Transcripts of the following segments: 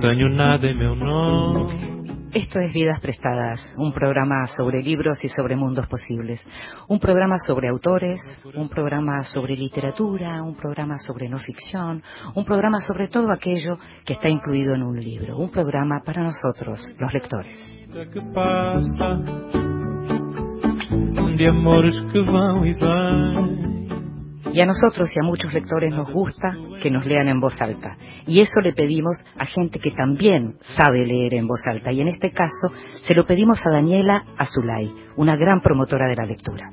Tenho nada meu nome. Esto es Vidas Prestadas, un programa sobre libros y sobre mundos posibles, un programa sobre autores, un programa sobre literatura, un programa sobre no ficción, un programa sobre todo aquello que está incluido en un libro, un programa para nosotros, los lectores. que passa de amores que vão e vêm. Y a nosotros y a muchos lectores nos gusta que nos lean en voz alta. Y eso le pedimos a gente que también sabe leer en voz alta. Y en este caso se lo pedimos a Daniela Azulay, una gran promotora de la lectura.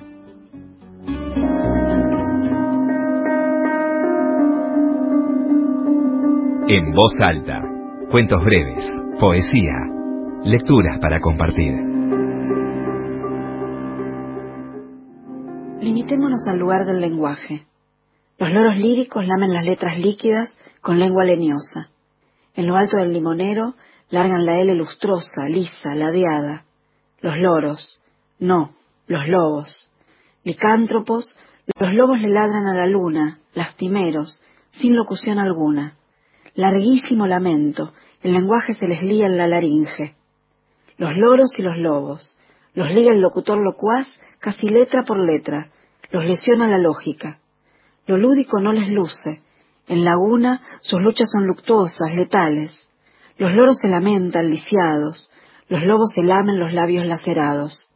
En voz alta, cuentos breves, poesía, lecturas para compartir. Limitémonos al lugar del lenguaje. Los loros líricos lamen las letras líquidas con lengua leñosa. En lo alto del limonero largan la L lustrosa, lisa, ladeada. Los loros, no, los lobos. Licántropos, los lobos le ladran a la luna, lastimeros, sin locución alguna. Larguísimo lamento, el lenguaje se les lía en la laringe. Los loros y los lobos, los liga el locutor locuaz casi letra por letra, los lesiona la lógica. Lo lúdico no les luce. En laguna sus luchas son luctuosas, letales. Los loros se lamentan, lisiados. Los lobos se lamen los labios lacerados.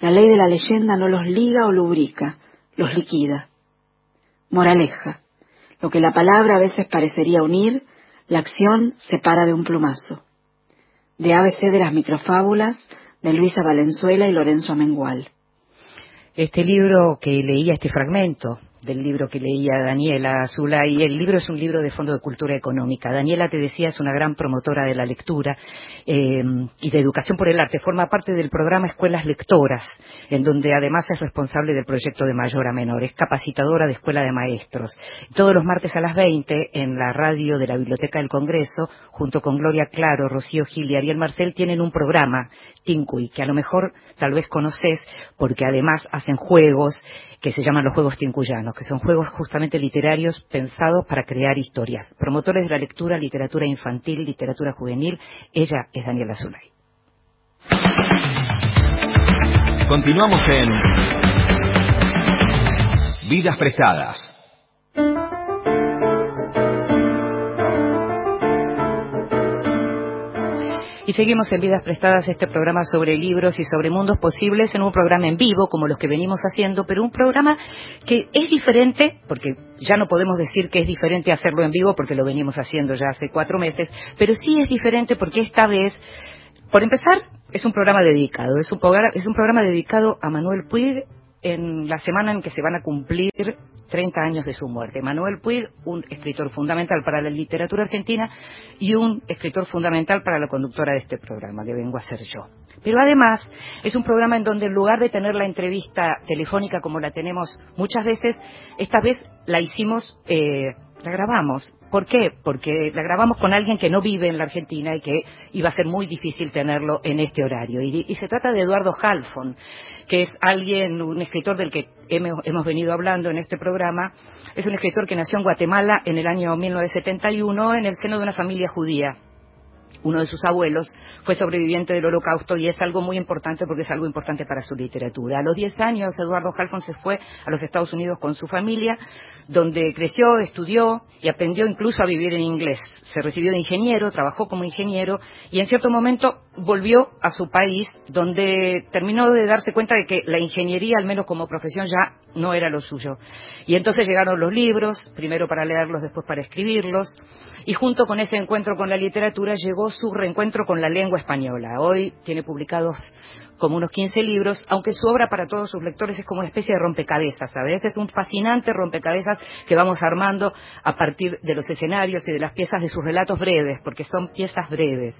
La ley de la leyenda no los liga o lubrica, los liquida. Moraleja. Lo que la palabra a veces parecería unir, la acción separa de un plumazo. De ABC de las microfábulas, de Luisa Valenzuela y Lorenzo Amengual. Este libro que leía, este fragmento del libro que leía Daniela Azula y el libro es un libro de Fondo de Cultura Económica. Daniela, te decía, es una gran promotora de la lectura eh, y de educación por el arte. Forma parte del programa Escuelas Lectoras, en donde además es responsable del proyecto de mayor a menor. Es capacitadora de Escuela de Maestros. Todos los martes a las 20 en la radio de la Biblioteca del Congreso, junto con Gloria Claro, Rocío Gil y Ariel Marcel, tienen un programa, Tincuy, que a lo mejor tal vez conoces porque además hacen juegos que se llaman los Juegos Tincuyanos, que son juegos justamente literarios pensados para crear historias. Promotores de la lectura, literatura infantil, literatura juvenil, ella es Daniela Zulay. Continuamos en Vidas Prestadas. Y seguimos en Vidas Prestadas este programa sobre libros y sobre mundos posibles en un programa en vivo, como los que venimos haciendo, pero un programa que es diferente, porque ya no podemos decir que es diferente hacerlo en vivo, porque lo venimos haciendo ya hace cuatro meses, pero sí es diferente porque esta vez, por empezar, es un programa dedicado, es un programa, es un programa dedicado a Manuel Puig en la semana en que se van a cumplir 30 años de su muerte. Manuel Puig, un escritor fundamental para la literatura argentina y un escritor fundamental para la conductora de este programa, que vengo a ser yo. Pero además es un programa en donde en lugar de tener la entrevista telefónica como la tenemos muchas veces, esta vez la hicimos eh, la grabamos. ¿Por qué? Porque la grabamos con alguien que no vive en la Argentina y que iba a ser muy difícil tenerlo en este horario. Y, se trata de Eduardo Halfon, que es alguien, un escritor del que hemos, hemos, venido hablando en este programa. Es un escritor que nació en Guatemala en el año 1971 en el seno de una familia judía uno de sus abuelos, fue sobreviviente del holocausto y es algo muy importante porque es algo importante para su literatura. A los 10 años, Eduardo Halfon se fue a los Estados Unidos con su familia, donde creció, estudió y aprendió incluso a vivir en inglés. Se recibió de ingeniero, trabajó como ingeniero y en cierto momento volvió a su país, donde terminó de darse cuenta de que la ingeniería, al menos como profesión, ya no era lo suyo. Y entonces llegaron los libros, primero para leerlos, después para escribirlos y junto con ese encuentro con la literatura llegó su reencuentro con la lengua española. Hoy tiene publicados como unos 15 libros, aunque su obra para todos sus lectores es como una especie de rompecabezas, veces es un fascinante rompecabezas que vamos armando a partir de los escenarios y de las piezas de sus relatos breves, porque son piezas breves,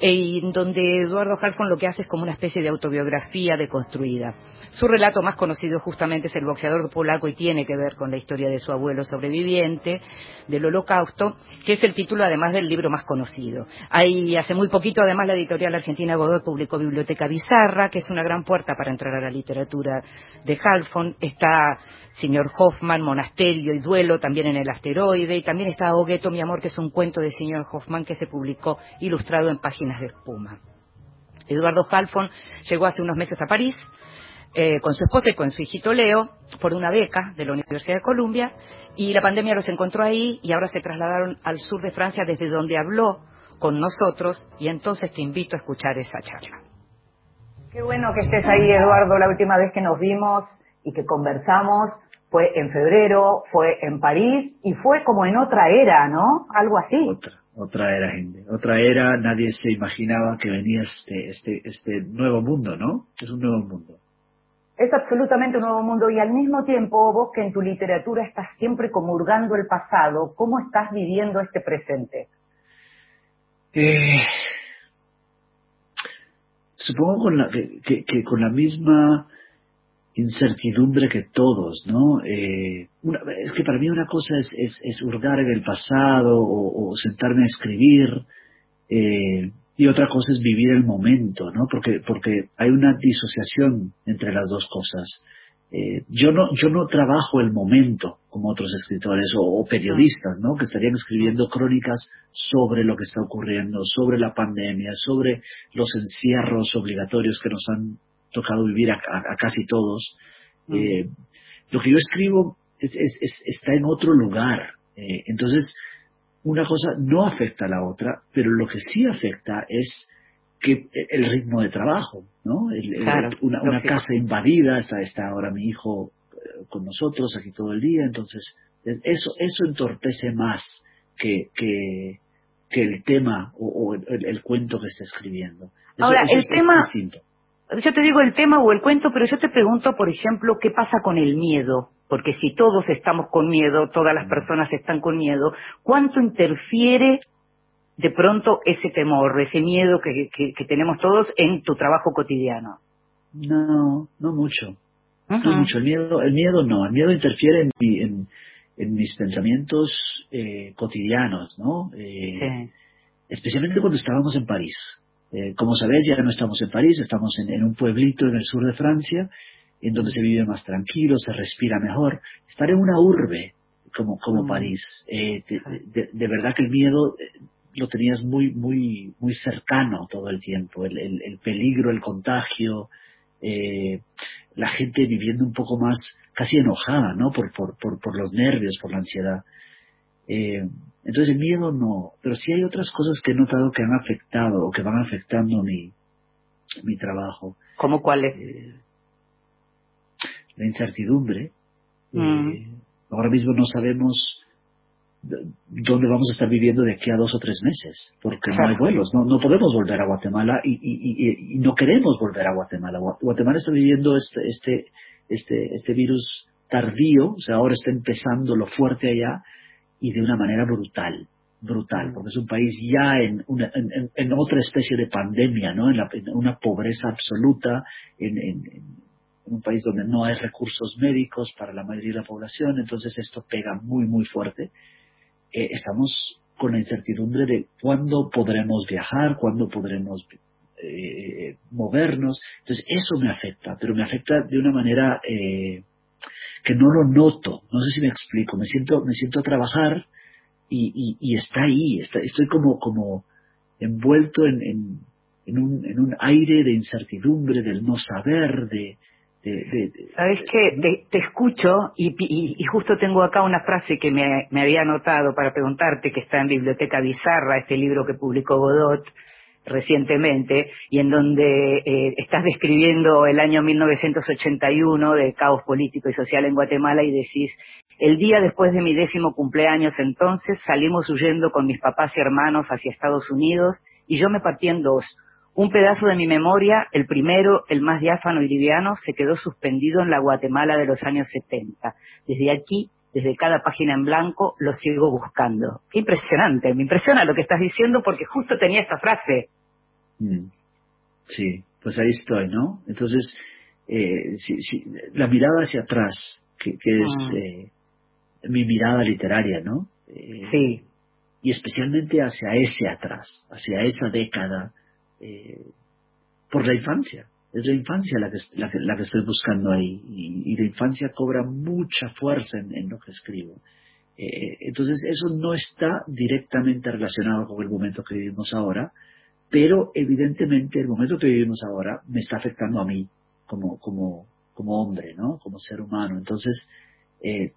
y donde Eduardo Halfon lo que hace es como una especie de autobiografía deconstruida. Su relato más conocido justamente es El boxeador polaco y tiene que ver con la historia de su abuelo sobreviviente del holocausto, que es el título además del libro más conocido. Ahí hace muy poquito además la editorial argentina Godoy publicó Biblioteca Bizarra, Que es una gran puerta para entrar a la literatura de Halfon, está Señor Hoffman, Monasterio y Duelo, también en el asteroide, y también está Ogueto, mi amor, que es un cuento de Señor Hoffman que se publicó ilustrado en páginas de espuma. Eduardo Halfon llegó hace unos meses a París, eh, con su esposa y con su hijito Leo por una beca de la Universidad de Columbia y la pandemia los encontró ahí y ahora se trasladaron al sur de Francia desde donde habló con nosotros y entonces te invito a escuchar esa charla. Qué bueno que estés ahí, Eduardo. La última vez que nos vimos y que conversamos fue en febrero, fue en París y fue como en otra era, ¿no? Algo así. Otra, otra era, gente. Otra era, nadie se imaginaba que venía este, este, este nuevo mundo, ¿no? Es un nuevo mundo. Es absolutamente un nuevo mundo y al mismo tiempo vos que en tu literatura estás siempre comulgando el pasado, ¿cómo estás viviendo este presente? Eh, supongo con la, que, que, con la misma incertidumbre que todos, ¿no? Eh, es que para mí una cosa es, es, es hurgar en el pasado o, o sentarme a escribir, eh, y otra cosa es vivir el momento, ¿no? Porque, porque hay una disociación entre las dos cosas. Eh, yo no yo no trabajo el momento como otros escritores o, o, periodistas no que estarían escribiendo crónicas sobre lo que está ocurriendo sobre la pandemia sobre los encierros obligatorios que nos han tocado vivir a, a, a casi todos. Eh, lo que yo escribo es, es, es, está en otro lugar. Eh, entonces una cosa no afecta a la otra, pero lo que sí afecta es que el ritmo de trabajo, ¿no? El, Claro, una casa invadida, está, está ahora mi hijo eh, con nosotros aquí todo el día, entonces es- eso, eso entorpece más que, que, que el tema o, o el, el- cuento que está escribiendo. Eso- Ahora, eso el es- es tema- distinto. Yo te digo el tema o el cuento, pero yo te pregunto, por ejemplo, ¿qué pasa con el miedo? Porque si todos estamos con miedo, todas las personas están con miedo, ¿cuánto interfiere de pronto ese temor, ese miedo que, que- que tenemos todos en tu trabajo cotidiano? No, no mucho. No mucho. El miedo, el miedo no. El miedo interfiere en, mi- en, en mis pensamientos eh, cotidianos, ¿no? Eh, Sí. especialmente cuando estábamos en París. Eh, como sabéis, ya no estamos en París, estamos en, en un pueblito en el sur de Francia, en donde se vive más tranquilo, se respira mejor. Estar en una urbe como, como. París, eh, de, de- de verdad que el miedo eh, lo tenías muy, muy, muy cercano todo el tiempo. El, el- el peligro, el contagio, eh, la gente viviendo un poco más, casi enojada, ¿no? Por, por, por, por los nervios, por la ansiedad. Eh, entonces el miedo no, pero sí hay otras cosas que he notado que han afectado o que van afectando mi, mi trabajo. ¿Cómo cuál es? Eh, la incertidumbre. Mm. Eh, ahora mismo no sabemos dónde vamos a estar viviendo de aquí a dos o tres meses, porque no hay vuelos, no, no podemos volver a Guatemala y, y- y- y no queremos volver a Guatemala. Gua- Guatemala está viviendo este, este, este, este virus tardío, o sea, ahora está empezando lo fuerte allá y de una manera brutal, brutal, porque es un país ya en, una, en, en- otra especie de pandemia, ¿no? En, la- en una pobreza absoluta, en un país donde no hay recursos médicos para la mayoría de la población, entonces esto pega muy, muy fuerte. Eh, estamos con la incertidumbre de cuándo podremos viajar, cuándo podremos eh, movernos. Entonces eso me afecta, pero me afecta de una manera eh, que no lo noto. No sé si me explico. Me siento, me siento a trabajar y, está ahí. Estoy como, como envuelto en, en, en, un, en un aire de incertidumbre, del no saber, de... de, ¿Sabes qué? Te, te escucho y, y- y justo tengo acá una frase que me, me había anotado para preguntarte, que está en Biblioteca Bizarra, este libro que publicó Godot recientemente, y en donde eh, estás describiendo el año 1981 de caos político y social en Guatemala y decís, el día después de mi décimo cumpleaños entonces salimos huyendo con mis papás y hermanos hacia Estados Unidos y yo me partí en dos. Un pedazo de mi memoria, el primero, el más diáfano y liviano, se quedó suspendido en la Guatemala de los años 70. Desde aquí, desde cada página en blanco, lo sigo buscando. Qué impresionante, me impresiona lo que estás diciendo porque justo tenía esta frase. Mm. Sí, pues ahí estoy, ¿no? Entonces, eh, sí, sí, la mirada hacia atrás, que, que es Mm. eh, mi mirada literaria, ¿no? Eh, Sí, y especialmente hacia ese atrás, hacia esa década, eh, por la infancia. es la infancia la que, la que, estoy buscando ahí y, la infancia cobra mucha fuerza en, en lo que escribo. Eh, entonces eso no está directamente relacionado con el momento que vivimos ahora, pero evidentemente el momento que vivimos ahora me está afectando a mí como, como, como hombre, ¿no? Como ser humano. Entonces, eh,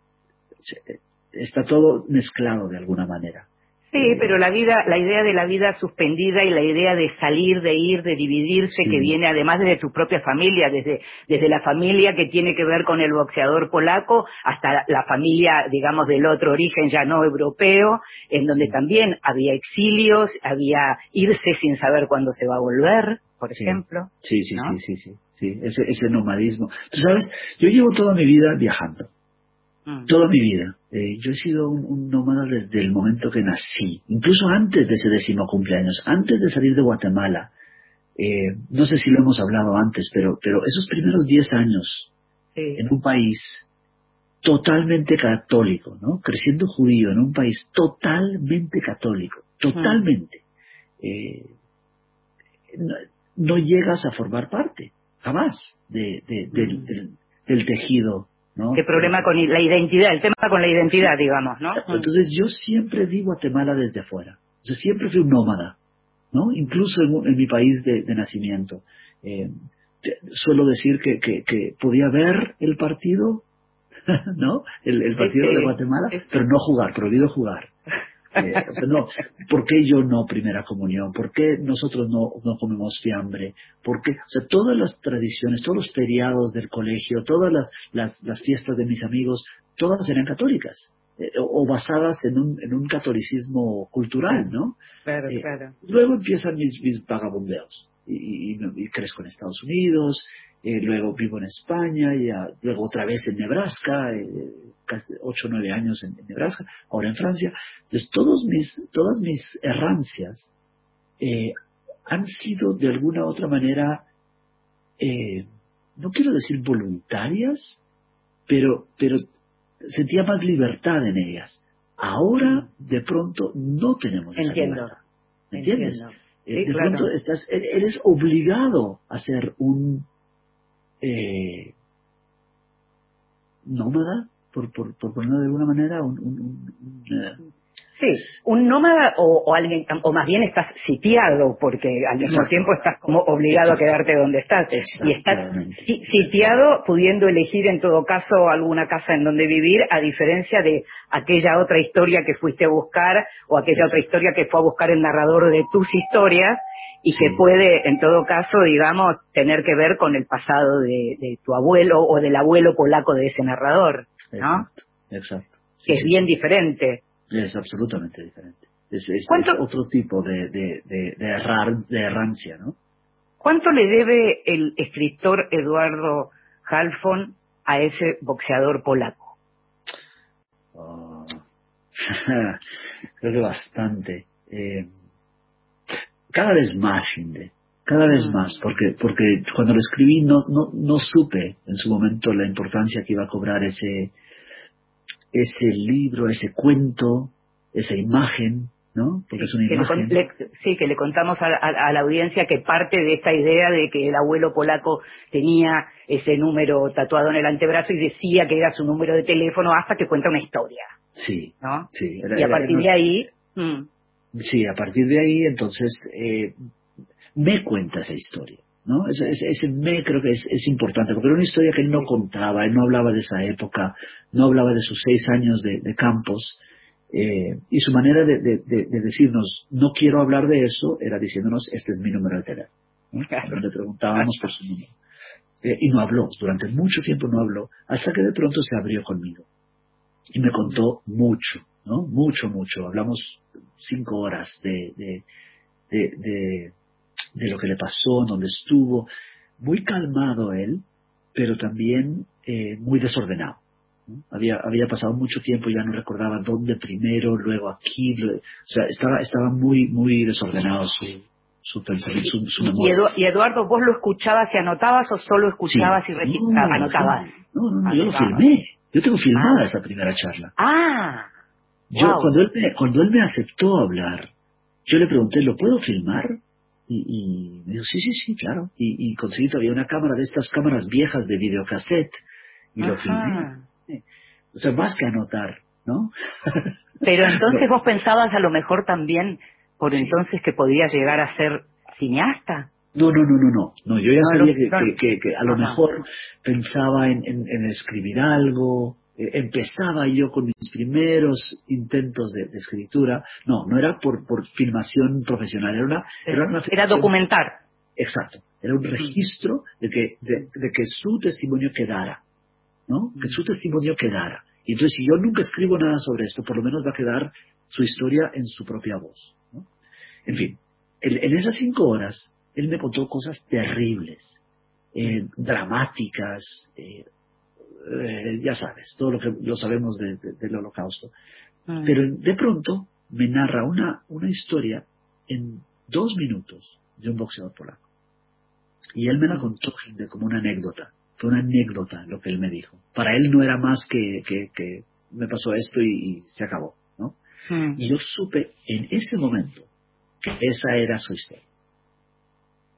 está todo mezclado de alguna manera. Sí, pero la vida, la idea de la vida suspendida y la idea de salir, de ir, de dividirse, Sí. que viene además desde tu propia familia, desde, desde la familia que tiene que ver con el boxeador polaco hasta la familia, digamos, del otro origen ya no europeo, en donde también había exilios, había irse sin saber cuándo se va a volver, por Sí. ejemplo. Sí, sí, ¿no? sí, sí, sí, sí, ese, ese nomadismo. Tú sabes, yo llevo toda mi vida viajando, Mm. toda mi vida. Eh, yo he sido un, un nómada desde el momento que nací, incluso antes de ese décimo cumpleaños, antes de salir de Guatemala. Eh, no sé si lo hemos hablado antes, pero, pero esos primeros 10 años Sí. en un país totalmente católico, ¿no? Creciendo judío en un país totalmente católico, totalmente. Eh, no, no llegas a formar parte, jamás, de, de- del, Mm. del- del tejido, ¿no? ¿Qué problema con la identidad? El tema con la identidad, digamos, ¿no? Exacto. Entonces yo siempre vi Guatemala desde afuera. O sea, siempre fui un nómada, ¿no? Incluso en, en mi país de, de nacimiento. Eh, te- suelo decir que, que, que podía ver el partido, ¿no? El, el partido Sí, de. Guatemala, pero no jugar, prohibido jugar. Eh, o sea, no, ¿por qué yo no primera comunión? ¿Por qué nosotros no, no comemos fiambre? ¿Por qué? O sea, todas las tradiciones, todos los feriados del colegio, todas las, las, las fiestas de mis amigos, todas eran católicas. eh, o, o basadas en un, en un catolicismo cultural, ¿no? Claro, Eh, claro. Luego empiezan mis, mis vagabundeos y, y- y crezco en Estados Unidos, eh, luego vivo en España, ya, luego otra vez en Nebraska, eh, casi 8 o 9 años en, en Nebraska, ahora en Francia. Entonces todos mis, todas mis errancias eh, han sido de alguna u otra manera, eh, no quiero decir voluntarias, pero, pero sentía más libertad en ellas. Ahora, de pronto, no tenemos esa Entiendo. libertad. ¿Me entiendes? Entiendo. Sí, de claro. pronto estás, e- eres obligado a ser un eh, nómada, por, por, por ponerlo de alguna manera, un, un- un- Sí, un nómada o, o alguien, o más bien estás sitiado, porque al mismo Exacto. tiempo estás como obligado Exacto. a quedarte donde estás. Y estás sitiado pudiendo elegir en todo caso alguna casa en donde vivir, a diferencia de aquella otra historia que fuiste a buscar o aquella otra historia que fue a buscar el narrador de tus historias y que puede, en todo caso, digamos, tener que ver con el pasado de, de tu abuelo o del abuelo polaco de ese narrador, ¿no? Exacto. Sí, Que es bien diferente. Es absolutamente diferente. Es, es- ¿Cuánto- es otro tipo de, de, de, de, errar- de errancia, ¿no? ¿Cuánto le debe el escritor Eduardo Halfon a ese boxeador polaco? Ah, creo que bastante. Eh, cada vez más, Inde. Cada vez Mm. más, porque, porque cuando lo escribí no, no, no supe en su momento la importancia que iba a cobrar ese, ese libro, ese cuento, esa imagen, ¿no? Porque es una Que imagen. le- sí, que le contamos a, a- a la audiencia que parte de esta idea de que el abuelo polaco tenía ese número tatuado en el antebrazo y decía que era su número de teléfono hasta que cuenta una historia, Sí, ¿no? sí. era- Y a era- partir de ahí, mm, Sí, a partir de ahí, entonces, eh, me cuenta esa historia, ¿no? Ese, ese- ese me creo que es, es importante, porque era una historia que él no contaba, él no hablaba de esa época, no hablaba de sus seis años de, de campos, eh, y su manera de, de- de- de decirnos, no quiero hablar de eso, era diciéndonos, este es mi número de teléfono. ¿no? Claro. Cuando le preguntábamos por su número. Eh, y no habló, durante mucho tiempo no habló, hasta que de pronto se abrió conmigo. Y me contó mucho, ¿no? Mucho, mucho. Hablamos cinco horas de, de, de, lo que le pasó, donde estuvo. Muy calmado él, pero también eh, muy desordenado. ¿no? Había, había pasado mucho tiempo, ya no recordaba dónde primero, luego aquí. o sea, estaba, estaba muy, muy desordenado su, su pensamiento, su, memoria. Y Eduardo, ¿vos lo escuchabas y anotabas o solo escuchabas Sí. y registrabas? No, anotabas. No, no, no, yo lo filmé. Yo tengo filmada Ah. esa primera charla. Ah, Yo, Wow. cuando, él me, cuando él me aceptó hablar, yo le pregunté, ¿lo puedo filmar? Y, y me dijo, sí, sí, sí, claro. Y, y conseguí todavía una cámara de estas cámaras viejas de videocassette y lo filmé. O sea, más que anotar, ¿no? Pero entonces No. vos pensabas a lo mejor también por Sí. entonces que podías llegar a ser cineasta. No, no, no, no, no. No, yo ya sabía que, claro. que- que- que a lo Ajá. mejor pensaba en, en- en escribir algo. Eh, empezaba yo con mis primeros intentos de, de escritura. No, no era por, por filmación profesional, era una, era una Era documentar. Exacto. Era un registro de que, de, de que su testimonio quedara, ¿no? Que su testimonio quedara. Y entonces, si yo nunca escribo nada sobre esto, por lo menos va a quedar su historia en su propia voz, ¿no? En fin, en, en esas cinco horas, él me contó cosas terribles, eh, dramáticas, eh, eh, ya sabes, todo lo que lo sabemos de- de- del holocausto. Pero de pronto me narra una, una historia en dos minutos de un boxeador polaco. Y él me la contó como una anécdota. Fue una anécdota lo que él me dijo. Para él no era más que, que, que me pasó esto y, y se acabó. ¿no? Mm. Y yo supe en ese momento que esa era su historia.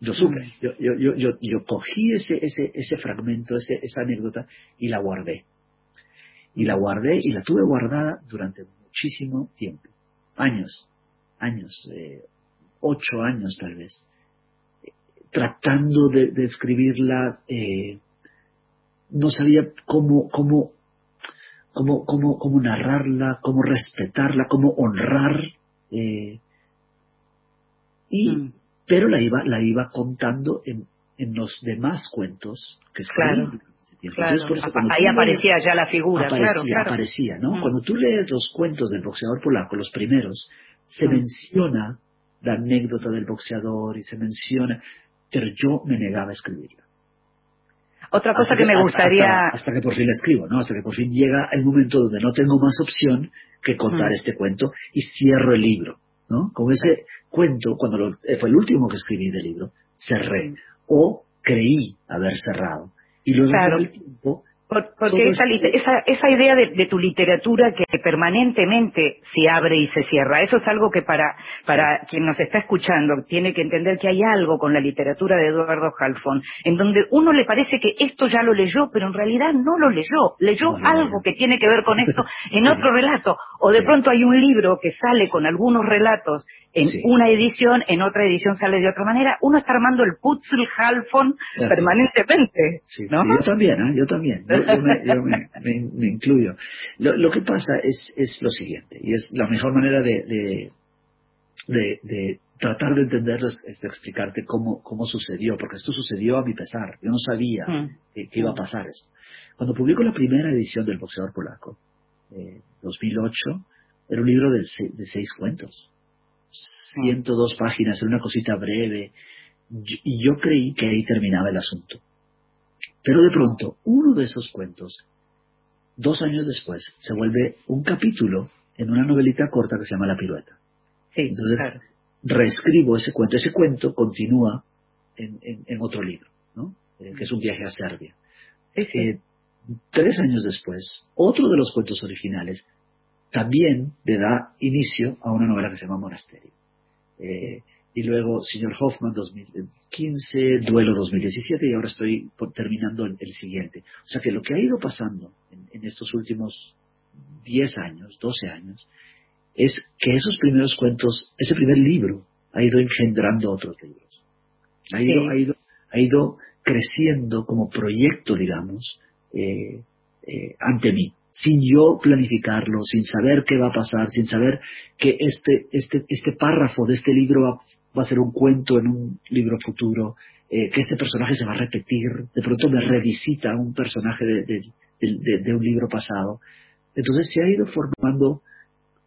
Lo supe. Mm. Yo, yo, yo, yo, yo cogí ese, ese, ese fragmento, ese, esa anécdota y la guardé. Y la guardé y la tuve guardada durante muchísimo tiempo. Años, años, eh, ocho años tal vez. Tratando de, de escribirla, eh, no sabía cómo, cómo, cómo, cómo, cómo narrarla, cómo respetarla, cómo honrar. eh, y, Mm. Pero la iba, la iba contando en, en los demás cuentos que escribí Claro. Claro. Entonces, eso Ahí lees- aparecía ya la figura, aparecía, claro, claro. aparecía, ¿no? Mm. Cuando tú lees los cuentos del boxeador polaco, los primeros, se Mm. menciona la anécdota del boxeador y se menciona, pero yo me negaba a escribirla. Otra cosa Hasta que me hasta- gustaría... Hasta, hasta que por fin la escribo, ¿no? Hasta que por fin llega el momento donde no tengo más opción que contar Mm. este cuento y cierro el libro, ¿no? Con ese cuento, cuando lo- eh, fue el último que escribí del libro, cerré. O creí haber cerrado. Y luego Claro. con el tiempo Por- porque esa, esa, esa idea de, de tu literatura que permanentemente se abre y se cierra, eso es algo que para, para quien nos está escuchando tiene que entender que hay algo con la literatura de Eduardo Halfon, en donde uno le parece que esto ya lo leyó, pero en realidad no lo leyó, leyó algo que tiene que ver con esto en Sí. otro relato, o de Sí. pronto hay un libro que sale con algunos relatos en una edición, en otra edición sale de otra manera, uno está armando el puzzle Halfon Así. permanentemente, Sí, ¿no? yo también, ¿eh? yo también, yo me, yo me- me- me incluyo. Lo, lo que pasa es, es lo siguiente, y es la mejor manera de, de, de- de tratar de entenderlo es, es explicarte cómo, cómo sucedió, porque esto sucedió a mi pesar, yo no sabía Mm. que, que iba a pasar esto. Cuando publico la primera edición del boxeador polaco, eh, 2008, era un libro de, de seis cuentos, 102 páginas, era una cosita breve, y yo creí que ahí terminaba el asunto. Pero de pronto, uno de esos cuentos, dos años después, se vuelve un capítulo en una novelita corta que se llama La Pirueta. Sí, Entonces, claro. reescribo ese cuento. Ese cuento continúa en, en- en otro libro, ¿no? Eh, que es un viaje a Serbia. Sí, sí. Eh, tres años después, otro de los cuentos originales también le da inicio a una novela que se llama Monasterio. Eh, y luego Señor Hoffman 2015, Duelo 2017 y ahora estoy por- terminando el, el siguiente. O sea que lo que ha ido pasando en, en estos últimos 10 años, 12 años, es que esos primeros cuentos, ese primer libro, ha ido engendrando otros libros. Ha ido, Sí. ha ido, ha ido creciendo como proyecto, digamos, eh, eh, ante mí, sin yo planificarlo, sin saber qué va a pasar, sin saber que este, este, este párrafo de este libro va, va a ser un cuento en un libro futuro, eh, que este personaje se va a repetir, de pronto me revisita un personaje de, de- de- de- de un libro pasado. Entonces se ha ido formando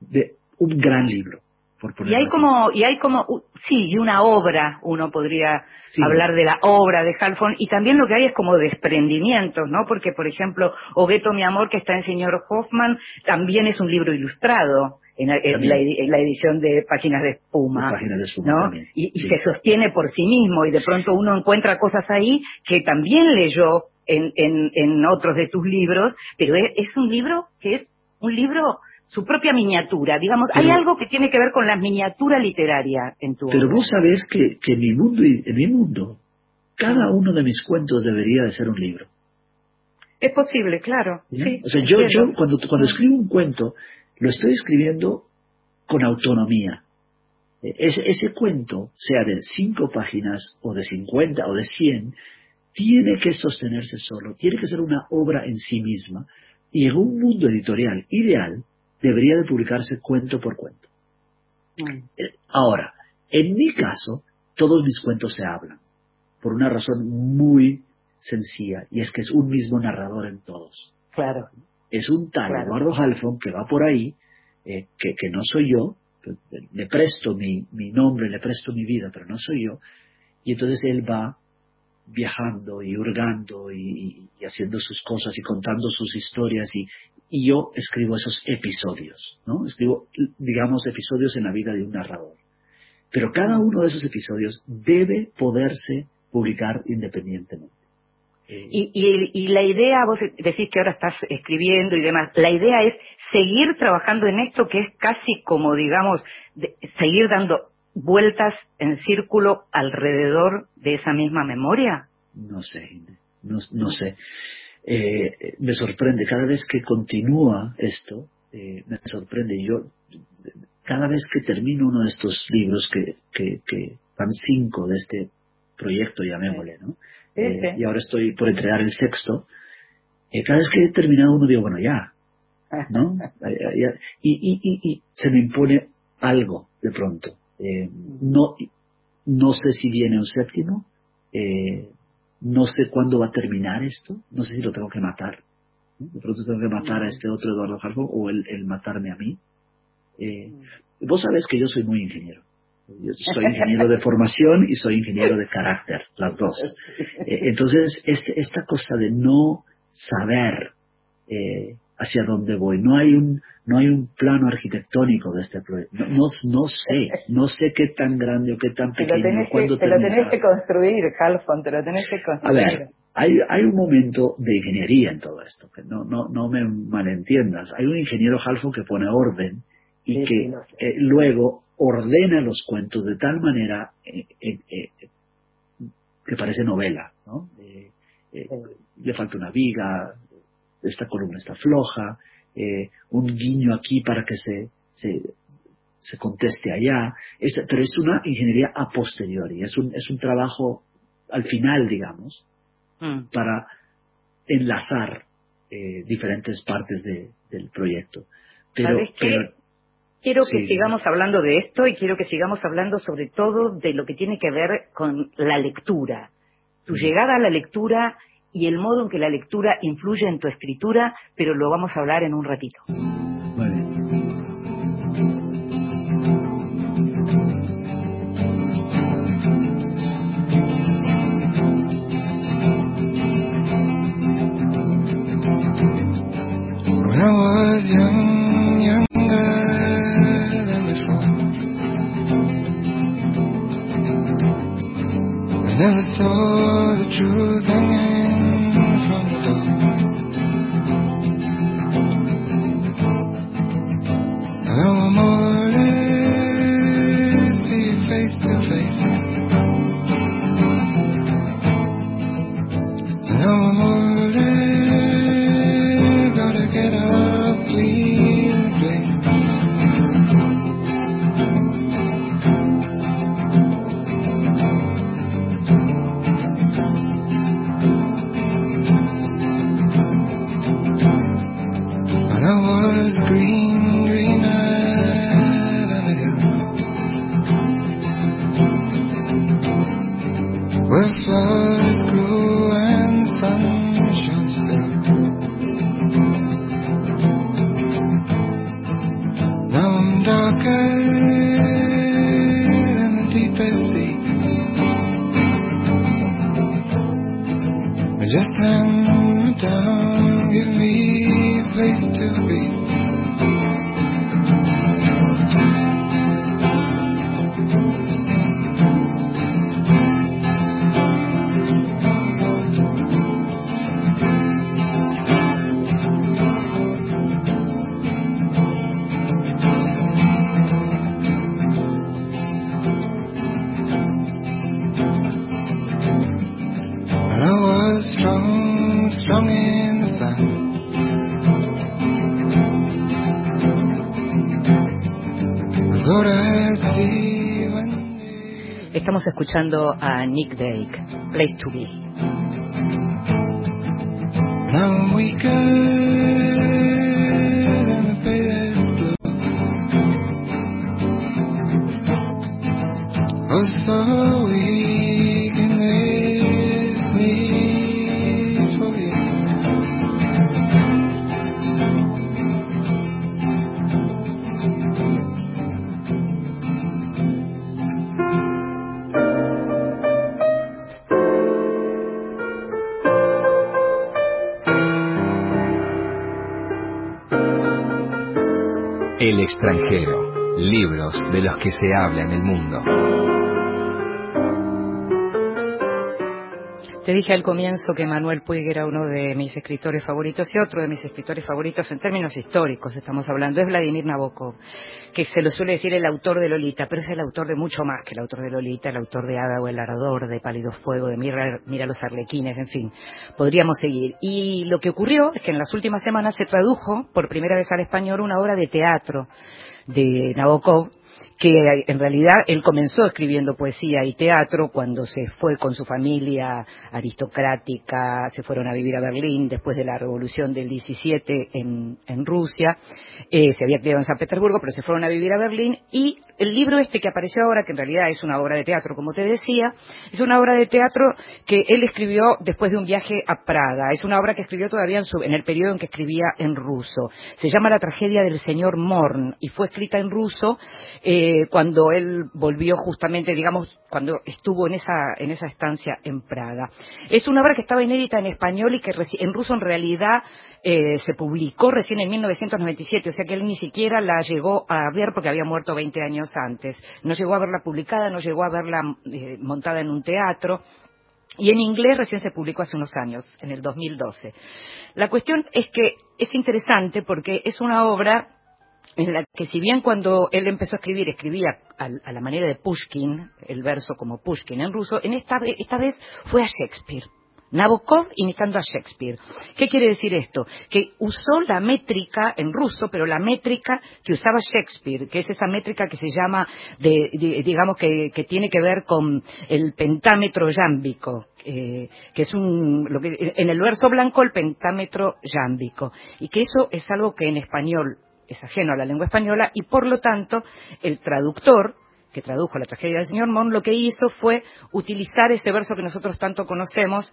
de un gran libro, por Y hay así. como, y hay como, uh, sí, y una obra, uno podría Sí. hablar de la obra de Halfon, y también lo que hay es como desprendimientos, ¿no? Porque, por ejemplo, Obeto, mi amor, que está en Señor Hoffman, también es un libro ilustrado en, la- en También. la, edi- en la edición de Páginas de Espuma. De Páginas de Espuma ¿no? Y, y sí. se sostiene por sí mismo, y de pronto uno encuentra cosas ahí que también leyó en, en, en otros de tus libros, pero es, es un libro que es un libro su propia miniatura. Digamos, hay algo que tiene que ver con la miniatura literaria en tu Pero obra. vos sabés que, que en mi mundo, en mi mundo, cada uno de mis cuentos debería de ser un libro. Es posible, claro. ¿ya? Sí, o sea, yo, yo cuando, cuando escribo un cuento, lo estoy escribiendo con autonomía. Eh, Ese, ese cuento, sea de cinco páginas, o de 50, o de 100, tiene que sostenerse solo, tiene que ser una obra en sí misma, y en un mundo editorial ideal, debería de publicarse cuento por cuento. Eh, Ahora, en mi caso, todos mis cuentos se hablan, por una razón muy sencilla, y es que es un mismo narrador en todos. Claro. Es un tal Claro. Eduardo Halfon que va por ahí, eh, que, que no soy yo, le presto mi, mi nombre, le presto mi vida, pero no soy yo, y entonces él va viajando y hurgando y, y haciendo sus cosas y contando sus historias y, y yo escribo esos episodios, ¿no? Escribo, digamos, episodios en la vida de un narrador. Pero cada uno de esos episodios debe poderse publicar independientemente. Y, y, y la idea, vos decís que ahora estás escribiendo y demás, la idea es seguir trabajando en esto que es casi como, digamos, de- seguir dando vueltas en círculo alrededor de esa misma memoria. No sé, no, no sé. Eh, me sorprende, cada vez que continúa esto, eh, me sorprende. Yo, cada vez que termino uno de estos libros, que, que, que van cinco de este proyecto, llamémosle, ¿no? Eh. Y ahora estoy por entregar el sexto. eh, cada vez que he terminado uno digo, bueno, ya, ¿no? Y, y, y, y se me impone algo de pronto. Eh, no, no sé si viene un séptimo, no sé cuándo va a terminar esto, no sé si lo tengo que matar. ¿no? De pronto tengo que matar a este otro Eduardo Halfon o el, el matarme a mí. Eh, vos sabés que yo soy muy ingeniero. Yo soy ingeniero de formación y soy ingeniero de carácter, las dos. Eh, entonces, este, esta cosa de no saber eh, hacia dónde voy, no hay un no hay un plano arquitectónico de este proyecto. No, no, no sé, no sé qué tan grande o qué tan Te lo pequeño, tenés, que, te lo tenés que construir, Halfon, te lo tenés que A construir. ver, hay, hay un momento de ingeniería en todo esto, que no, no, no me malentiendas. Hay un ingeniero Halfon que pone orden y Sí, que lo sé. eh, luego ordena los cuentos de tal manera eh, eh, eh, que parece novela, ¿no? Le falta una viga, esta columna está floja, un guiño aquí para que se, se, se conteste allá, Es- pero es una ingeniería a posteriori, es un, es un trabajo al final, digamos, Mm. para enlazar eh, diferentes partes de- del proyecto. Pero, ¿Sabes qué? pero Quiero Sí. que sigamos hablando de esto y quiero que sigamos hablando sobre todo de lo que tiene que ver con la lectura. Tu Mm. llegada a la lectura y el modo en que la lectura influye en tu escritura, pero lo vamos a hablar en un ratito. Escuchando a Nick Drake, Place to Be. Que se habla en el mundo. Te dije al comienzo que Manuel Puig era uno de mis escritores favoritos y otro de mis escritores favoritos en términos históricos, estamos hablando, es Vladimir Nabokov, que se lo suele decir el autor de Lolita, pero es el autor de mucho más que el autor de Lolita, el autor de Ada o el Arador, de Pálido Fuego, de Mira, Mira los Arlequines, en fin, podríamos seguir. Y lo que ocurrió es que en las últimas semanas se tradujo por primera vez al español una obra de teatro de Nabokov, que en realidad él comenzó escribiendo poesía y teatro cuando se fue con su familia aristocrática, se fueron a vivir a Berlín después de la revolución del 17 en, Rusia, eh, se había criado en San Petersburgo, pero se fueron a vivir a Berlín. Y el libro este que apareció ahora, que en realidad es una obra de teatro, como te decía, es una obra de teatro que él escribió después de un viaje a Praga, es una obra que escribió todavía en, su, en el periodo en que escribía en ruso, se llama La tragedia del señor Morn y fue escrita en ruso eh, eh, cuando él volvió justamente, digamos, cuando estuvo en esa, en esa estancia en Praga. Es una obra que estaba inédita en español y que en ruso en realidad eh, se publicó recién en 1997, o sea que él ni siquiera la llegó a ver porque había muerto 20 años antes. No llegó a verla publicada, no llegó a verla eh, montada en un teatro. Y en inglés recién se publicó hace unos años, en el 2012. La cuestión es que es interesante porque es una obra en la que si bien cuando él empezó a escribir escribía a, la manera de Pushkin, el verso como Pushkin en ruso, en esta, esta vez fue a Shakespeare. Nabokov imitando a Shakespeare. ¿Qué quiere decir esto? Que usó la métrica en ruso, pero la métrica que usaba Shakespeare, que es esa métrica que se llama, digamos, que, tiene que ver con el pentámetro yámbico, eh, que es un, lo que, en el verso blanco el pentámetro yámbico, y que eso es algo que en español es ajeno a la lengua española y por lo tanto el traductor que tradujo la tragedia del señor Mon lo que hizo fue utilizar ese verso que nosotros tanto conocemos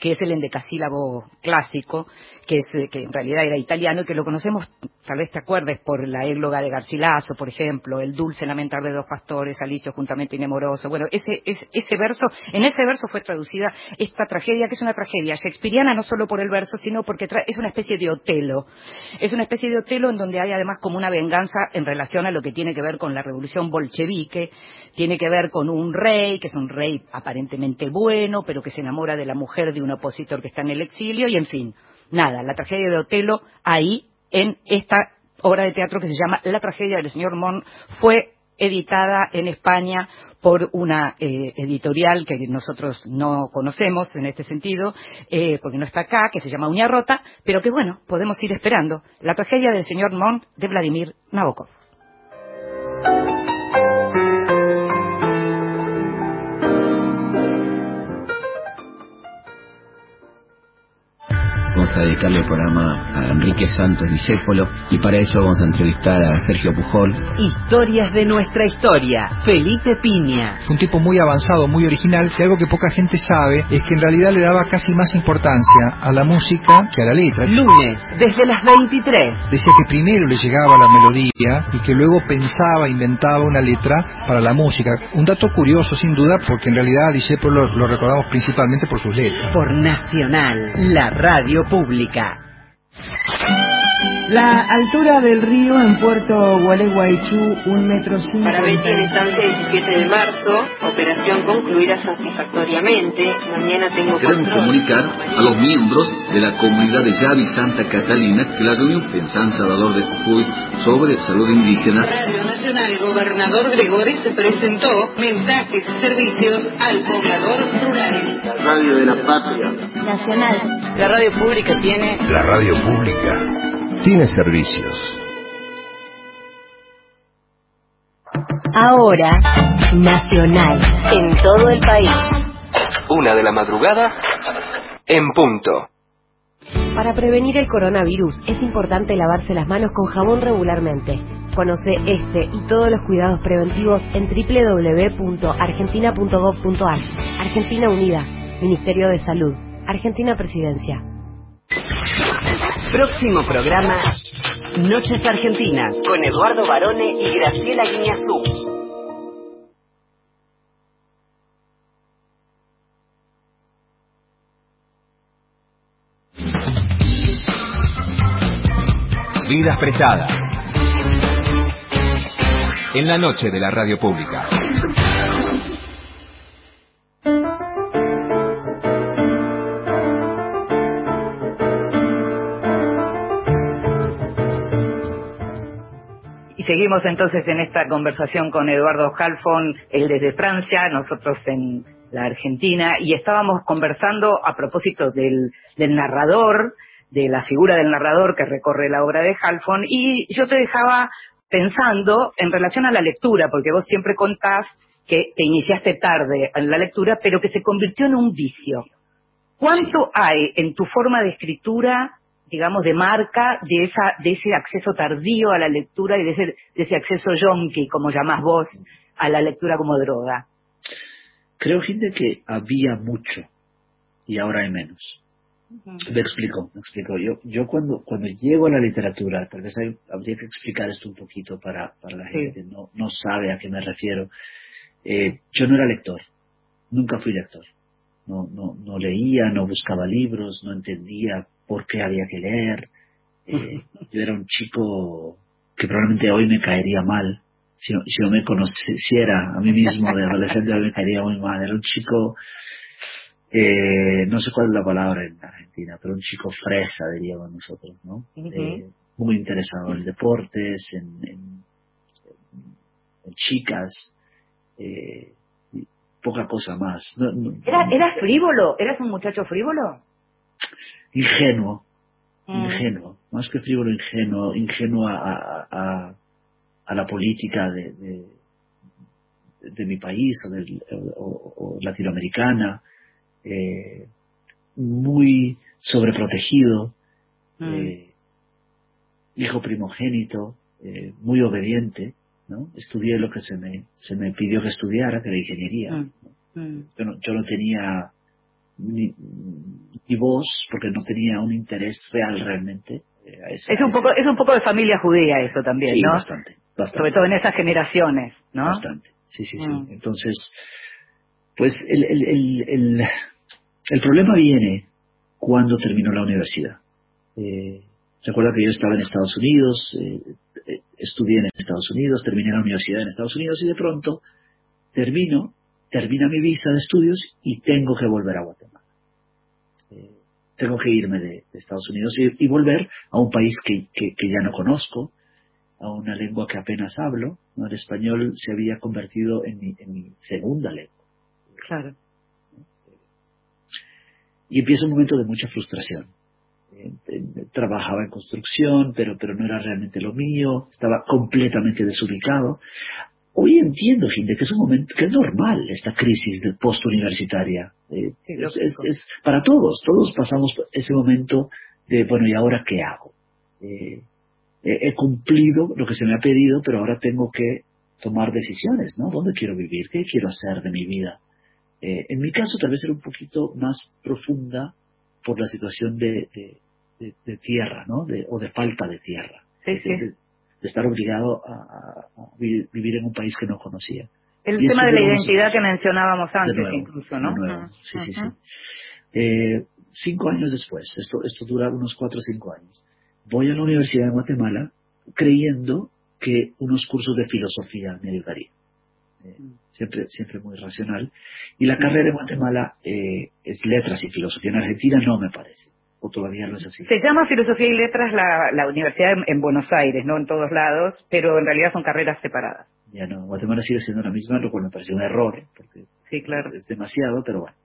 que es el endecasílabo clásico, que, es, eh, que en realidad era italiano y que lo conocemos, tal vez te acuerdes, por la égloga de Garcilaso, por ejemplo, el dulce lamentar de dos pastores, Alicio juntamente inemoroso. Bueno, ese, ese, verso, en ese verso fue traducida esta tragedia, que es una tragedia shakespeariana no solo por el verso, sino porque es una especie de Otelo. Es una especie de Otelo en donde hay además como una venganza en relación a lo que tiene que ver con la revolución bolchevique, tiene que ver con un rey, que es un rey aparentemente bueno, pero que se enamora de la mujer de un opositor que está en el exilio y en fin, nada, la tragedia de Otelo ahí en esta obra de teatro que se llama La tragedia del señor Mon fue editada en España por una eh, editorial que nosotros no conocemos en este sentido, eh, porque no está acá, que se llama Uña Rota, pero que bueno, podemos ir esperando. La tragedia del señor Mon de Vladimir Nabokov. A dedicarle el programa a Enrique Santos Discépolo y para eso vamos a entrevistar a Sergio Pujol. Historias de nuestra historia, Felipe Piña. un tipo muy avanzado, muy original, que algo que poca gente sabe es que en realidad le daba casi más importancia a la música que a la letra. Lunes, desde las 23. Decía que primero le llegaba la melodía y que luego pensaba, inventaba una letra para la música. Un dato curioso, sin duda, porque en realidad Discépolo lo, lo recordamos principalmente por sus letras. Por Nacional, la radio pública pública. La altura del río en Puerto Gualeguaychú, un metro cinco. Para Betty en estancia 17 de marzo, operación concluida satisfactoriamente. Mañana tengo Queremos comunicar a los miembros de la comunidad de Yavi Santa Catalina que la reunión en San Salvador de Jujuy sobre salud indígena. Radio Nacional, gobernador Gregori se presentó mensajes y servicios al poblador rural. La radio de la patria. Nacional. La radio pública tiene. La radio pública tiene servicios. Ahora, Nacional, en todo el país. Una de la madrugada, en punto. Para prevenir el coronavirus es importante lavarse las manos con jabón regularmente. Conoce este y todos los cuidados preventivos en www.argentina.gov.ar. Argentina Unida, Ministerio de Salud, Argentina Presidencia. Próximo programa, Noches Argentinas, con Eduardo Barone y Graciela Guiñazú. Vidas prestadas. En la noche de la radio pública. Seguimos entonces en esta conversación con Eduardo Halfon, él desde Francia, nosotros en la Argentina, y estábamos conversando a propósito del, del narrador, de la figura del narrador que recorre la obra de Halfon, y yo te dejaba pensando en relación a la lectura, porque vos siempre contás que te iniciaste tarde en la lectura, pero que se convirtió en un vicio. ¿Cuánto hay en tu forma de escritura, digamos, de marca de esa de ese acceso tardío a la lectura y de ese, de ese acceso yonki, como llamás vos, a la lectura como droga? Creo, gente, que había mucho y ahora hay menos. Me explico, me explico. Yo, yo cuando, cuando llego a la literatura, tal vez hay- habría que explicar esto un poquito para, para la gente que no, no sabe a qué me refiero. Eh, yo no era lector, nunca fui lector. No, no, no leía, no buscaba libros, no entendía por qué había que leer. Eh, yo era un chico que probablemente hoy me caería mal. Si no, si no me conociera a mí mismo de adolescente, hoy me caería muy mal. Era un chico eh, no sé cuál es la palabra en Argentina, pero un chico fresa, diríamos nosotros, ¿no? Eh, muy interesado en deportes, en, en- en chicas, eh, y poca cosa más. No- no- ¿Era, ¿Eras frívolo? ¿Eras un muchacho frívolo? Ingenuo, Mm. ingenuo, más que frívolo, ingenuo, ingenuo a, a- a- a la política de, de, de mi país o, del- o- o latinoamericana, eh, muy sobreprotegido, Mm. eh, hijo primogénito, eh, muy obediente, ¿no? Estudié lo que se me, se me pidió que estudiara, que era ingeniería. Mm. Mm. Yo no, yo no tenía ni, ni voz, porque no tenía un interés real realmente. eh, esa- Es un esa- poco es un poco de familia judía eso también, Sí, ¿no? bastante, bastante. Sobre todo en esas generaciones, ¿no? Bastante, sí, sí, sí. Mm. Entonces, pues el, el, el, el, el problema viene cuando terminó la universidad. Eh, recuerda que yo estaba en Estados Unidos, eh, estudié en Estados Unidos, terminé la universidad en Estados Unidos y de pronto termino, termina mi visa de estudios y tengo que volver a Guatemala. Eh, tengo que irme de, de Estados Unidos y, y volver a un país que, que- que ya no conozco, a una lengua que apenas hablo. ¿no? El español se había convertido en mi, en mi segunda lengua. Claro. Y empieza un momento de mucha frustración. Trabajaba en construcción, pero, pero no era realmente lo mío, estaba completamente desubicado. Hoy entiendo, gente, que es un momento, que es normal esta crisis de postuniversitaria. Eh, es, lógico. es- es para todos, todos pasamos por ese momento de, bueno, ¿y ahora qué hago? Eh, he cumplido lo que se me ha pedido, pero ahora tengo que tomar decisiones, ¿no? ¿Dónde quiero vivir? ¿Qué quiero hacer de mi vida? Eh, en mi caso tal vez era un poquito más profunda por la situación de, de- de- de tierra, ¿no? De- o de falta de tierra. Sí, sí. De- estar obligado a, a- a vi- vivir en un país que no conocía. El Y tema de la identidad que mencionábamos antes, nuevo, incluso, ¿no? sí, sí, sí. Eh, cinco años después, esto, esto dura unos cuatro o cinco años, voy a la Universidad de Guatemala creyendo que unos cursos de filosofía me ayudarían. Eh, siempre, siempre muy racional. Y la carrera en Guatemala eh, es letras y filosofía. En Argentina no me parece, o todavía no es así. Se llama Filosofía y Letras la, la universidad en, en Buenos Aires, no en todos lados, pero en realidad son carreras separadas. Ya no, Guatemala sigue siendo la misma, lo cual me pareció un error, porque Sí, claro. es, es demasiado, pero bueno.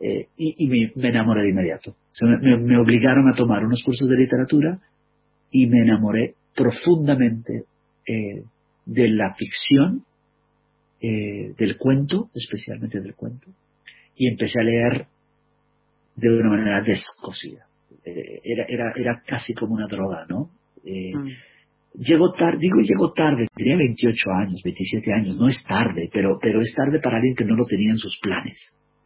Eh, y y me, me enamoré de inmediato. O sea, me, obligaron a tomar unos cursos de literatura y me enamoré profundamente eh, de la ficción eh, del cuento, especialmente del cuento, y empecé a leer de una manera descosida. Eh, era, era, era casi como una droga, ¿no? Eh, Mm. Llego tarde, digo llego tarde, tenía 28 años, 27 años, no es tarde, pero, pero es tarde para alguien que no lo tenía en sus planes.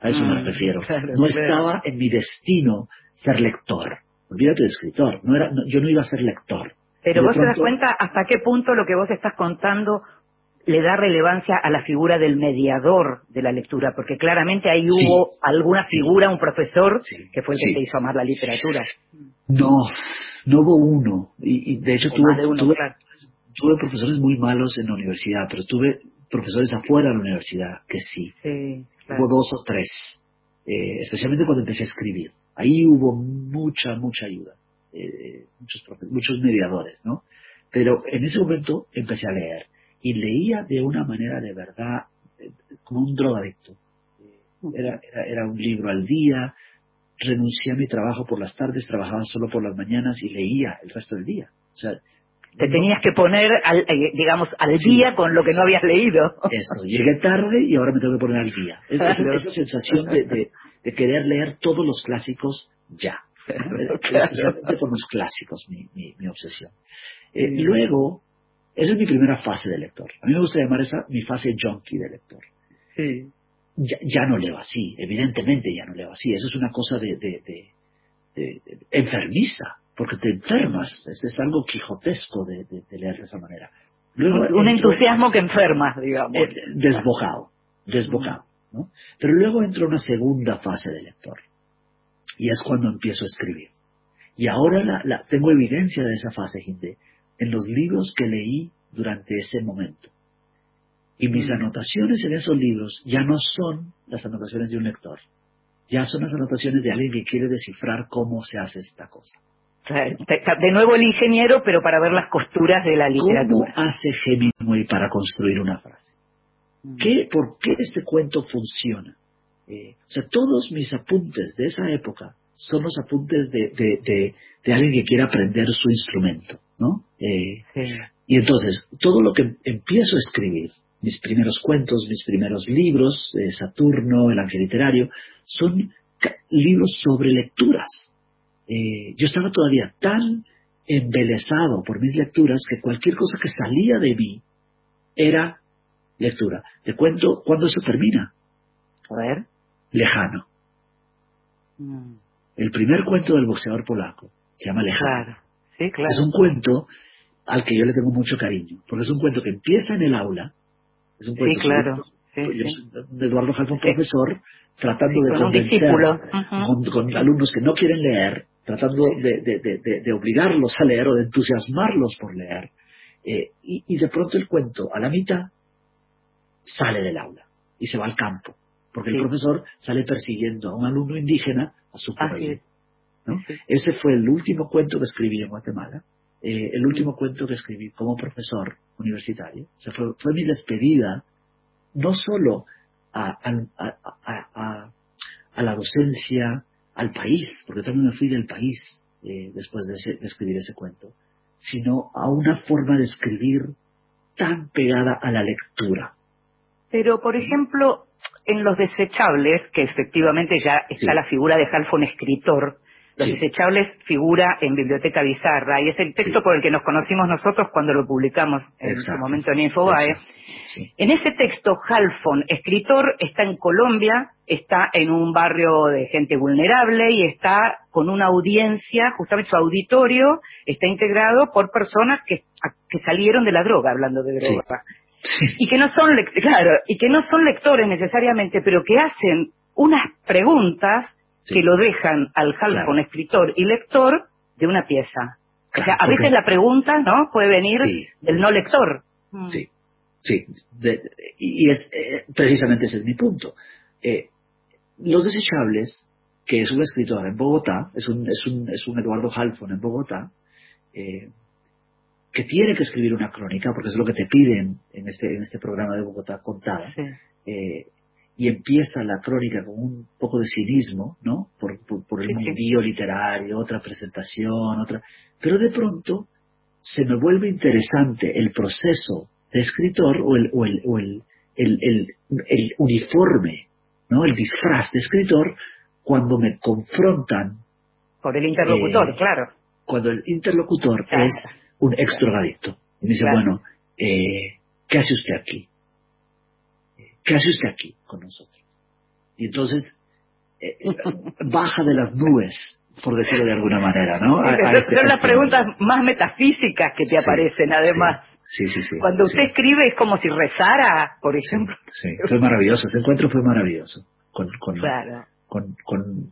A eso me Mm, refiero. claro, no estaba en mi destino ser lector. Olvídate de escritor. No era, no- yo no iba a ser lector. Pero De vos te das cuenta hasta qué punto lo que vos estás contando le da relevancia a la figura del mediador de la lectura, porque claramente ahí Sí. hubo alguna figura, un profesor, que fue el que te hizo amar la literatura. No, no hubo uno. Y, y de hecho tuve, de uno, tuve, claro. tuve profesores muy malos en la universidad, pero tuve profesores afuera de la universidad que sí. Claro. Hubo dos o tres, eh, especialmente cuando empecé a escribir. Ahí hubo mucha, mucha ayuda, eh, muchos, muchos mediadores, ¿no? Pero en ese momento empecé a leer y leía de una manera de verdad como un drogadicto. Era, era, era un libro al día, renuncié a mi trabajo por las tardes, trabajaba solo por las mañanas y leía el resto del día. O sea, Te tenías que poner, al, eh, digamos, al día con lo que no habías leído. Eso, llegué tarde y ahora me tengo que poner al día. Es- esa, Claro. esa sensación de, de- de querer leer todos los clásicos ya. Especialmente con los clásicos, mi, mi, mi obsesión. Eh, Luego, esa es mi primera fase de lector. A mí me gusta llamar esa mi fase junkie de lector. Sí. Ya, ya no leo así, evidentemente ya no leo así. Eso es una cosa de, de, de- enfermiza, porque te enfermas. Es, es algo quijotesco de, leer de esa manera. Luego un entro- entusiasmo que enferma, digamos. eh, desbocado, desbocado. ¿no? Pero luego entra una segunda fase de lector. Y es cuando empiezo a escribir. Y ahora la, la- tengo evidencia de esa fase, Hinde, en los libros que leí durante ese momento. Y mis Mm. anotaciones en esos libros ya no son las anotaciones de un lector. Ya son las anotaciones de alguien que quiere descifrar cómo se hace esta cosa. De nuevo el ingeniero, pero para ver las costuras de la ¿Cómo literatura. hace Hemingway para construir una frase? ¿Qué, ¿Por qué este cuento funciona? Eh, o sea, todos mis apuntes de esa época son los apuntes de, de, de- de alguien que quiere aprender su instrumento, ¿no? Eh, y entonces, todo lo que empiezo a escribir, mis primeros cuentos, mis primeros libros, eh, Saturno, El Ángel Literario, son libros sobre lecturas. Eh, yo estaba todavía tan embelesado por mis lecturas que cualquier cosa que salía de mí era lectura. Te cuento cuándo eso termina. A ver. Lejano. Mm, El primer cuento del boxeador polaco se llama Lejano. Claro. Sí, claro. Es un cuento al que yo le tengo mucho cariño, porque es un cuento que empieza en el aula. Es un cuento Sí, claro. Sí, yo sí. Eduardo Jalfón, profesor, tratando de convencer con, con alumnos que no quieren leer, tratando de, de- de- obligarlos a leer o de entusiasmarlos por leer. Eh, y, y de pronto el cuento, a la mitad, sale del aula y se va al campo, porque el profesor sale persiguiendo a un alumno indígena a su. ¿no? Ese fue el último cuento que escribí en Guatemala, eh, el último cuento que escribí como profesor universitario. O sea, fue, fue mi despedida, no solo a, a- a- a- a- a la docencia, al país, porque también me fui del país eh, después de, ese- de escribir ese cuento, sino a una forma de escribir tan pegada a la lectura. Pero, por ejemplo, en los desechables, que efectivamente ya está la figura de Halfon escritor, los Sí. desechables figura en Biblioteca Bizarra y es el texto por el que nos conocimos nosotros cuando lo publicamos en su Exacto. momento en Infobae. En ese texto, Halfon, escritor, está en Colombia, está en un barrio de gente vulnerable y está con una audiencia, justamente su auditorio está integrado por personas que, salieron de la droga, hablando de Sí. droga. Y que no son, claro, y que no son lectores necesariamente, pero que hacen unas preguntas que lo dejan al Halfon, Claro. escritor y lector, de una pieza. O sea, a veces la pregunta, ¿no? Puede venir Sí. del no lector. Sí, sí. De- de- y es, eh, precisamente ese es mi punto. Eh, los desechables, que es un escritor en Bogotá, es un, es un, es un Eduardo Halfon en Bogotá, eh, que tiene que escribir una crónica, porque es lo que te piden en este, en este programa de Bogotá contada, eh, y empieza la crónica con un poco de cinismo, ¿no? Por, por, por el Sí, sí. mundillo literario, otra presentación, otra... Pero de pronto se me vuelve interesante el proceso de escritor o el, o el, o el, el, el, el uniforme, ¿no? El disfraz de escritor cuando me confrontan. Por el interlocutor, eh, claro. Cuando el interlocutor Claro. es un ex drogadicto. Y me dice, Claro. bueno, eh, ¿qué hace usted aquí? ¿Qué hace usted aquí con nosotros? Y entonces eh, baja de las nubes, por decirlo de alguna manera, ¿no? A- este- son las este- preguntas más metafísicas que te aparecen, además. Sí, sí, sí. Cuando sí. usted escribe es como si rezara, por ejemplo. Sí, fue maravilloso, ese encuentro fue maravilloso con, con, Claro. con, con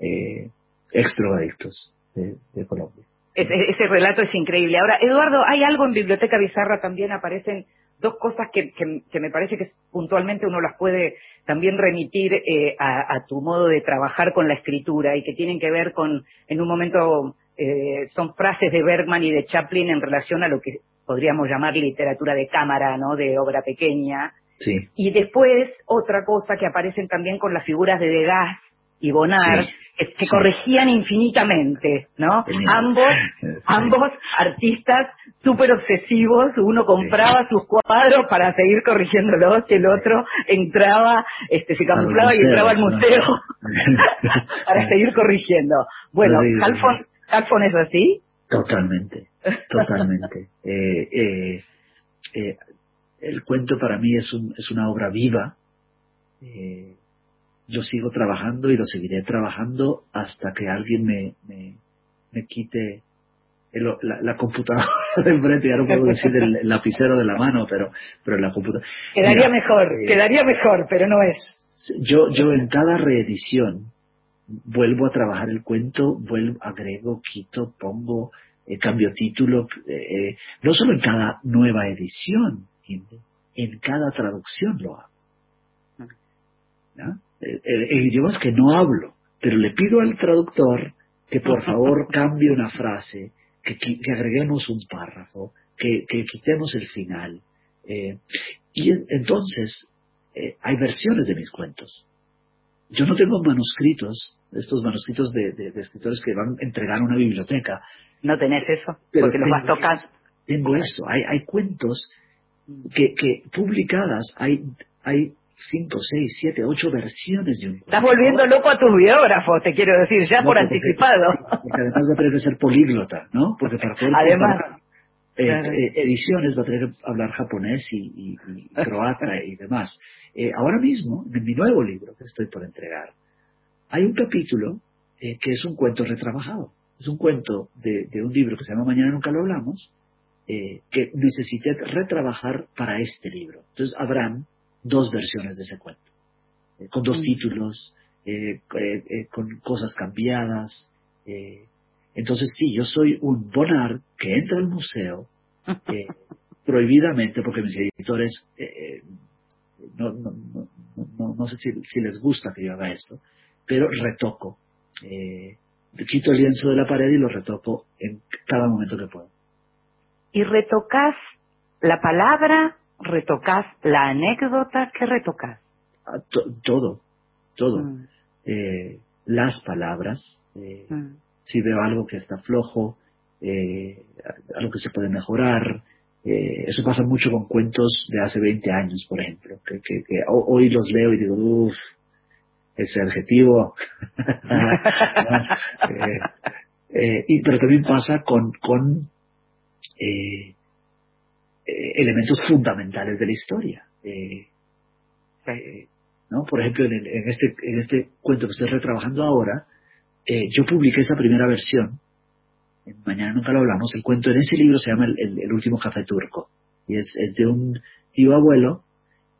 eh, ex drogadictos de, de Colombia. Ese, ese relato es increíble. Ahora, Eduardo, hay algo en Biblioteca Bizarra también aparecen dos cosas que, que- que me parece que puntualmente uno las puede también remitir eh, a, a tu modo de trabajar con la escritura y que tienen que ver con, en un momento, eh, son frases de Bergman y de Chaplin en relación a lo que podríamos llamar literatura de cámara, ¿no? De obra pequeña. Sí, Y después, otra cosa que aparecen también con las figuras de Degas y Bonnard, Sí, que, que sí. corregían infinitamente, ¿no? Ambos, Sí. ambos artistas súper obsesivos, uno compraba sus cuadros para seguir corrigiéndolos, y el otro entraba, este, se camuflaba y entraba al museo para seguir corrigiendo. Bueno, Halfon es así, Totalmente, totalmente. Eh, eh, eh, el cuento para mí es, un, es una obra viva. Eh, yo sigo trabajando y lo seguiré trabajando hasta que alguien me, me, me quite el- la, la computadora de enfrente. Ya no puedo decir el, el lapicero de la mano, pero, pero la computadora. quedaría Mira, mejor, eh, quedaría mejor, pero no es. yo, yo en cada reedición vuelvo a trabajar el cuento, vuelvo, agrego, quito, pongo, eh, cambio título, eh, eh, no solo en cada nueva edición, en cada traducción lo hago. ¿no? Eh, eh, en idiomas que no hablo, pero le pido al traductor que por favor cambie una frase, que, que agreguemos un párrafo, que, que quitemos el final. Eh, y en- entonces eh, hay versiones de mis cuentos. Yo no tengo manuscritos, estos manuscritos de, de- de escritores que van a entregar a una biblioteca. No tenés eso, Pero porque los vas tocando. Tengo eso. Hay, hay cuentos que, que publicadas, hay, hay cinco, seis, siete, ocho versiones de un cuento. Estás volviendo loco a tus biógrafos, te quiero decir, ya No, por porque- anticipado. Porque además va a tener que ser políglota, ¿no? Porque para poder Además, eh, claro. eh, ediciones va a tener que hablar japonés y, y- y croata y demás. Eh, ahora mismo, en mi nuevo libro que estoy por entregar, hay un capítulo eh, que es un cuento retrabajado. Es un cuento de, de un libro que se llama Mañana Nunca Lo Hablamos, eh, que necesité retrabajar para este libro. Entonces habrán dos versiones de ese cuento, eh, con dos Mm. títulos, eh, eh, eh, con cosas cambiadas. eh. Entonces sí, yo soy un Bonnard que entra al museo prohibidamente, porque mis editores no, no, no- no sé si, si les gusta que yo haga esto, pero retoco. Eh, quito el lienzo de la pared y lo retoco en cada momento que puedo. y retocas la palabra, retocas la anécdota, ¿qué retocas? Ah, to- todo, todo. Mm, Eh, las palabras, eh, mm. si veo algo que está flojo, eh, algo que se puede mejorar. eso pasa mucho con cuentos de hace 20 años, por ejemplo, que, que- que ho- hoy los leo y digo, uff, ese adjetivo. pero también pasa con, con eh, elementos fundamentales de la historia. Eh, eh, ¿no? Por ejemplo, en, el- en este, en este cuento que estoy retrabajando ahora, eh, yo publiqué esa primera versión. En Mañana nunca lo hablamos. El cuento en ese libro se llama El, el- el último café turco. Y es, es de un tío abuelo,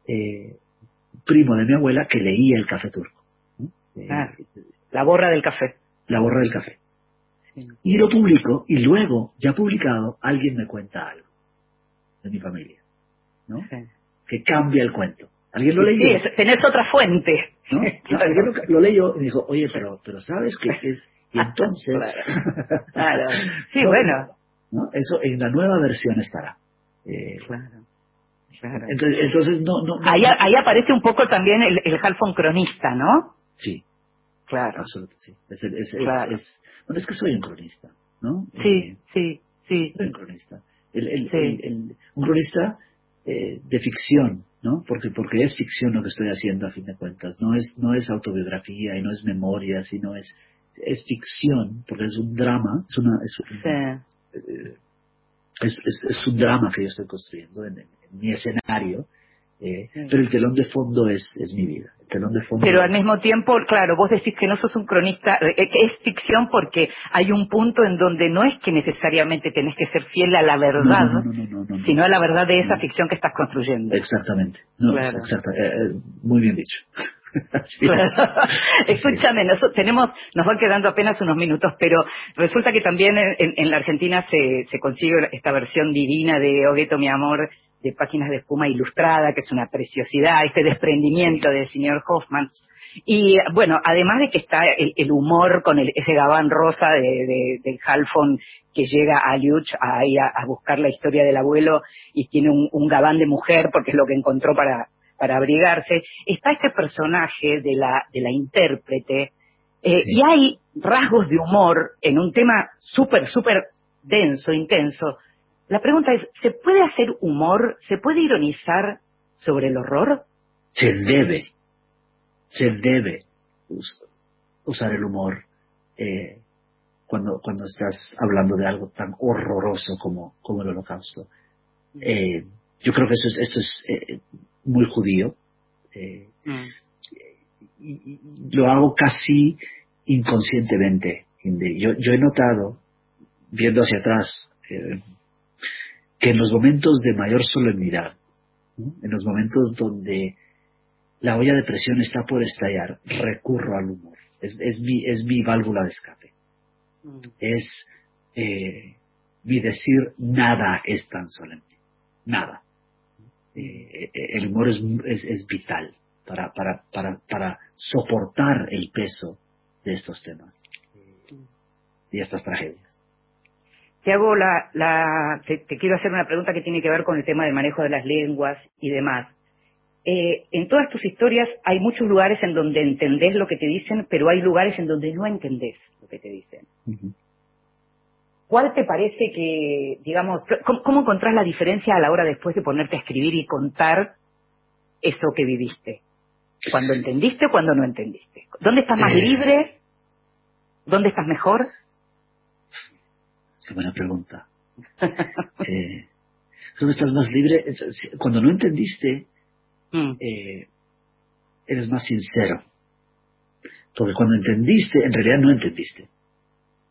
eh, primo de mi abuela, que leía el café turco. Eh, Ah, la borra del café. la borra del café. Y lo publico, y luego, ya publicado, alguien me cuenta algo de mi familia, ¿no? Que cambia el cuento. Alguien lo leyó. Sí, tenés otra fuente. ¿no? No, alguien lo, lo leyó y me dijo, oye, pero, pero sabes que es... Y entonces... Claro. Sí, No, bueno. ¿no? Eso en la nueva versión estará. Eh, Claro. claro. entonces, entonces no, no, Ahí, ahí aparece un poco también el, el Halfon cronista, ¿no? Sí, Claro. absolutamente, sí. Es, es- es- Claro. es- bueno, es que soy un cronista, ¿no? Sí, Eh, sí, sí. soy un cronista. El, el- Sí. el- el- un cronista eh, de ficción, ¿no? Porque, porque es ficción lo que estoy haciendo a fin de cuentas, no es, no es autobiografía y no es memoria, sino es, es ficción, porque es un drama, es una, es, un, eh, es, es, es, un drama que yo estoy construyendo en, en mi escenario, eh, pero el telón de fondo es, es mi vida. El telón de fondo pero es- al mismo tiempo, claro, vos decís que no sos un cronista, eh, que es ficción porque hay un punto en donde no es que necesariamente tenés que ser fiel a la verdad, No, no, no, no, no, no. sino a la verdad de esa ficción que estás construyendo. Exactamente. No, Claro. exacta- eh, eh, muy bien dicho. Escúchame, nosotros tenemos, nos van quedando apenas unos minutos, pero resulta que también en, en- en la Argentina se, se consigue esta versión divina de Ogueto, mi amor, de páginas de espuma ilustrada, que es una preciosidad, este desprendimiento del señor Hoffman. Y bueno, además de que está el, el humor con el- ese gabán rosa de, de, del Halfon que llega a Liuch a, ir a, a buscar la historia del abuelo y tiene un, un gabán de mujer porque es lo que encontró para, para abrigarse, está este personaje de la, de la intérprete eh, y hay rasgos de humor en un tema súper, súper denso, intenso. La pregunta es, ¿se puede hacer humor? ¿Se puede ironizar sobre el horror? Se debe, se debe us- usar el humor eh, cuando, cuando estás hablando de algo tan horroroso como, como el holocausto. Eh, yo creo que eso es, esto es eh, muy judío. eh, y- y- y lo hago casi inconscientemente. Yo, yo he notado, viendo hacia atrás, eh, que en los momentos de mayor solemnidad, ¿no? en los momentos donde la olla de presión está por estallar, recurro al humor. Es, es, mi, es mi válvula de escape. Es eh, mi decir, nada es tan solemne. Nada. Eh, el humor es, es, es vital para, para, para, para soportar el peso de estos temas eh, y estas tragedias. Te hago la, la te, te quiero hacer una pregunta que tiene que ver con el tema del manejo de las lenguas y demás. Eh, en todas tus historias hay muchos lugares en donde entendés lo que te dicen, pero hay lugares en donde no entendés lo que te dicen. ¿Cuál te parece que, digamos, cómo, cómo encontrás la diferencia a la hora después de ponerte a escribir y contar eso que viviste? ¿Cuando entendiste o cuando no entendiste? ¿Dónde estás más Eh. libre? ¿Dónde estás mejor? Qué buena pregunta. Eh, ¿Dónde estás más libre? Cuando no entendiste, eh, eres más sincero. Porque cuando entendiste, en realidad no entendiste.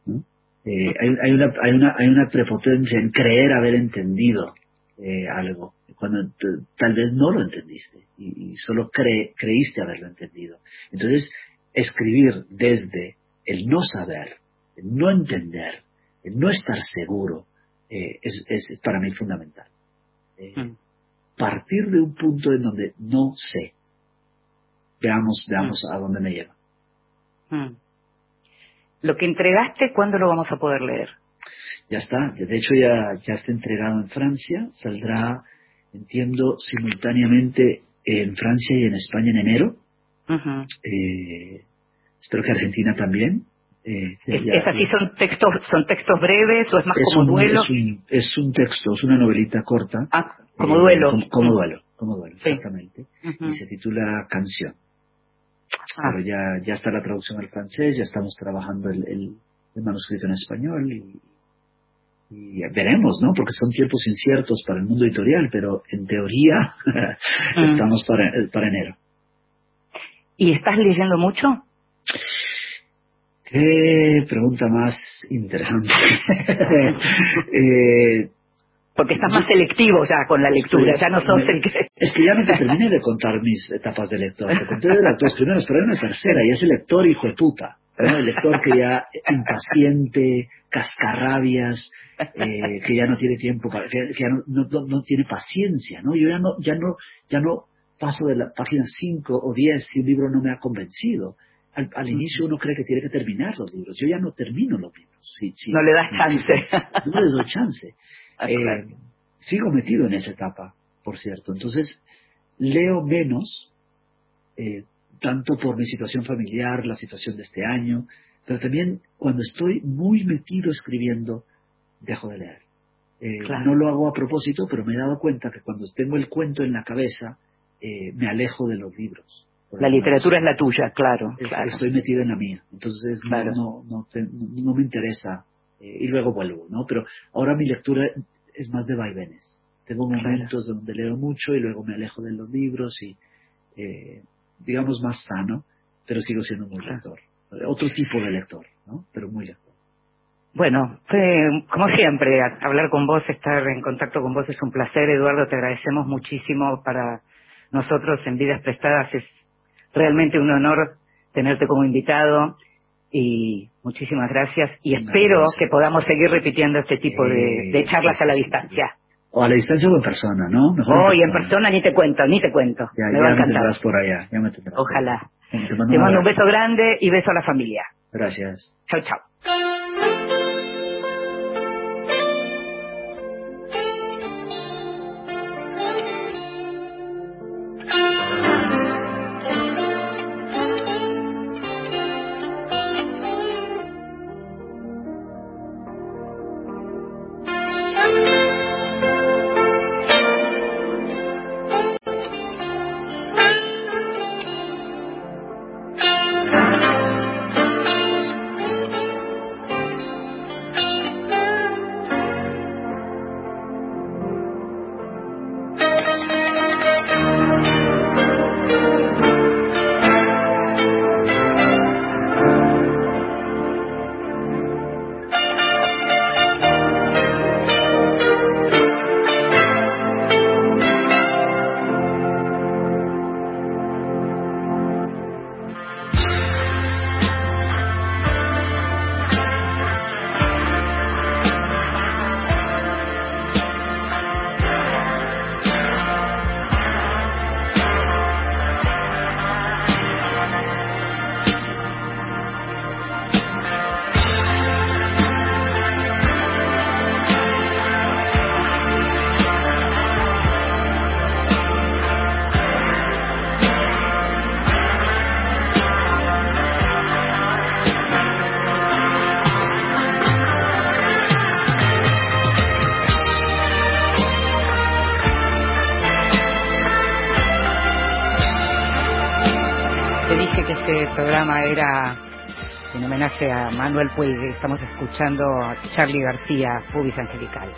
¿no? Eh, hay, hay una, hay, una, hay una prepotencia en creer haber entendido eh, algo, cuando tal vez no lo entendiste y, y solo cre- creíste haberlo entendido. Entonces, escribir desde el no saber, el no entender, no estar seguro, eh, es, es, para mí fundamental. Eh, Partir de un punto en donde no sé. Veamos, veamos a dónde me lleva. Mm. Lo que entregaste, ¿cuándo lo vamos a poder leer? Ya está, de hecho ya, ya está entregado en Francia, saldrá, entiendo, simultáneamente en Francia y en España en enero. Eh, espero que Argentina también. Eh, ya- ¿Es, así? ¿Son textos, ¿Son textos breves o es más es como un, duelo? Es un, es un texto, es una novelita corta. Ah, como Eh, duelo. Como, como duelo, como duelo, Sí. exactamente. Y se titula Canción. Ah. Pero ya, ya está la traducción al francés, ya estamos trabajando el, el- el manuscrito en español y, y veremos, ¿no? Porque son tiempos inciertos para el mundo editorial, pero en teoría Mm. estamos para, para enero. ¿Y estás leyendo mucho? Qué pregunta más interesante. Eh, Porque estás más selectivo ya con la lectura, ya no sos el que... Es que ya no te terminé de contar mis etapas de lector. Te conté de las dos primeras, pero hay una tercera, y es el lector hijo de puta. ¿no? El lector que ya impaciente, cascarrabias, eh, que ya no tiene tiempo, para, que, que ya no, no, no- no tiene paciencia, ¿no? Yo ya no, ya no, ya no paso de la página 5 o 10 si un libro no me ha convencido. Al, al inicio uno cree que tiene que terminar los libros. Yo ya no termino los libros. Sí, sí, No le das chance. sí. no les doy chance. Ah, Eh, sigo metido en esa etapa, por cierto. Entonces, leo menos, eh, tanto por mi situación familiar, la situación de este año, pero también cuando estoy muy metido escribiendo, dejo de leer. Eh, no lo hago a propósito, pero me he dado cuenta que cuando tengo el cuento en la cabeza, eh, me alejo de los libros. La literatura es la tuya, claro, Estoy metido en la mía, entonces no, no, no, me interesa. Eh, y luego vuelvo, ¿no? Pero ahora mi lectura es más de vaivenes. Tengo momentos donde leo mucho y luego me alejo de los libros y, digamos, más sano, pero sigo siendo muy lector. Otro tipo de lector, ¿no? Pero muy lector. Bueno, como siempre, hablar con vos, estar en contacto con vos es un placer, Eduardo, te agradecemos muchísimo para nosotros en Vidas Prestadas, es realmente un honor tenerte como invitado y muchísimas gracias y espero que podamos seguir repitiendo este tipo de, charlas a la distancia. O a la distancia o en persona, ¿no? Mejor en, persona. ni te cuento, ni te cuento. Ya, me va a tendrás por allá, ya me tendrás. Ojalá. Te mando, un beso grande y beso a la familia. Gracias. Chao, chao. Era en homenaje a Manuel Puig. Estamos escuchando a Charlie García, Pubis Angelical.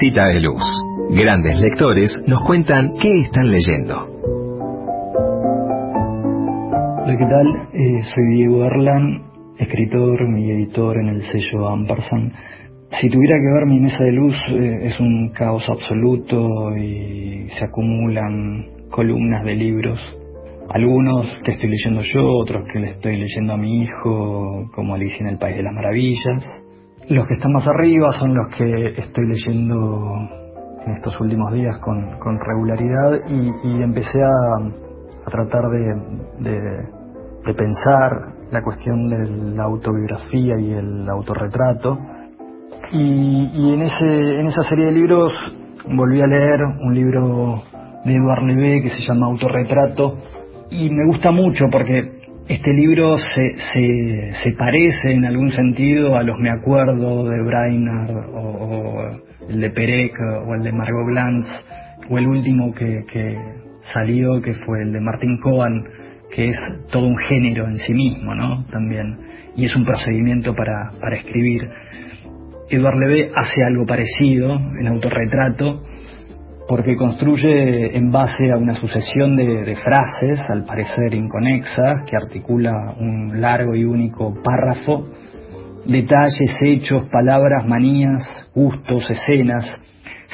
Cita de luz. Grandes lectores nos cuentan qué están leyendo. Hola, ¿qué tal? Eh, soy Diego Erlan, escritor y editor en el sello Ampersand. Si tuviera que ver mi mesa de luz, eh, es un caos absoluto y se acumulan columnas de libros. Algunos que estoy leyendo yo, otros que le estoy leyendo a mi hijo, como Alicia en el País de las Maravillas los que están más arriba son los que estoy leyendo en estos últimos días con, regularidad y, empecé a, tratar de, pensar la cuestión de la autobiografía y el autorretrato. Y, en, ese, en esa serie de libros volví a leer un libro de Edouard Levé que se llama Autorretrato y me gusta mucho porque este libro se, se, parece en algún sentido a los Me Acuerdo de Brainard o, el de Perec o el de Margot Glantz o el último que, salió que fue el de Martin Cohen que es todo un género en sí mismo, ¿no? También. Y es un procedimiento para, para escribir. Edouard Levé hace algo parecido en autorretrato, porque construye en base a una sucesión de, frases, al parecer inconexas, que articula un largo y único párrafo, detalles, hechos, palabras, manías, gustos, escenas,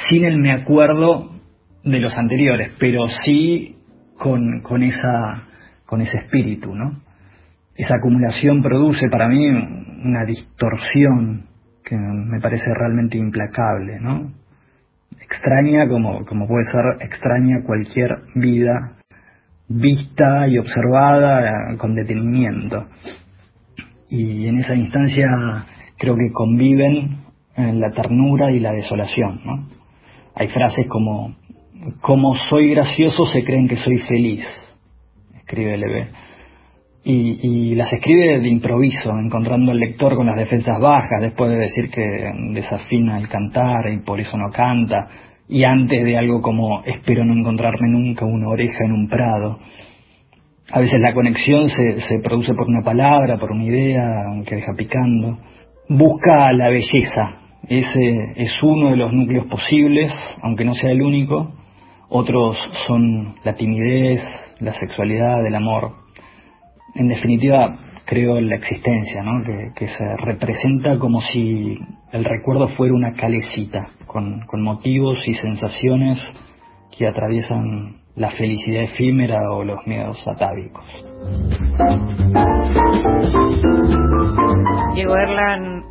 sin el me acuerdo de los anteriores, pero sí con, con, esa, con ese espíritu, ¿no? Esa acumulación produce para mí una distorsión que me parece realmente implacable, ¿no? Extraña como, como puede ser extraña cualquier vida vista y observada con detenimiento. Y en esa instancia creo que conviven la ternura y la desolación. ¿no? Hay frases como, como soy gracioso se creen que soy feliz, escribe LB. Y, y, las escribe de improviso, encontrando al lector con las defensas bajas, después de decir que desafina el cantar y por eso no canta, y antes de algo como espero no encontrarme nunca una oreja en un prado. A veces la conexión se, se produce por una palabra, por una idea, que deja picando. Busca la belleza, ese es uno de los núcleos posibles, aunque no sea el único. Otros son la timidez, la sexualidad, el amor. En definitiva, creo en la existencia, ¿no? que, que se representa como si el recuerdo fuera una calecita, con, motivos y sensaciones que atraviesan la felicidad efímera o los miedos atávicos. Diego Erlan,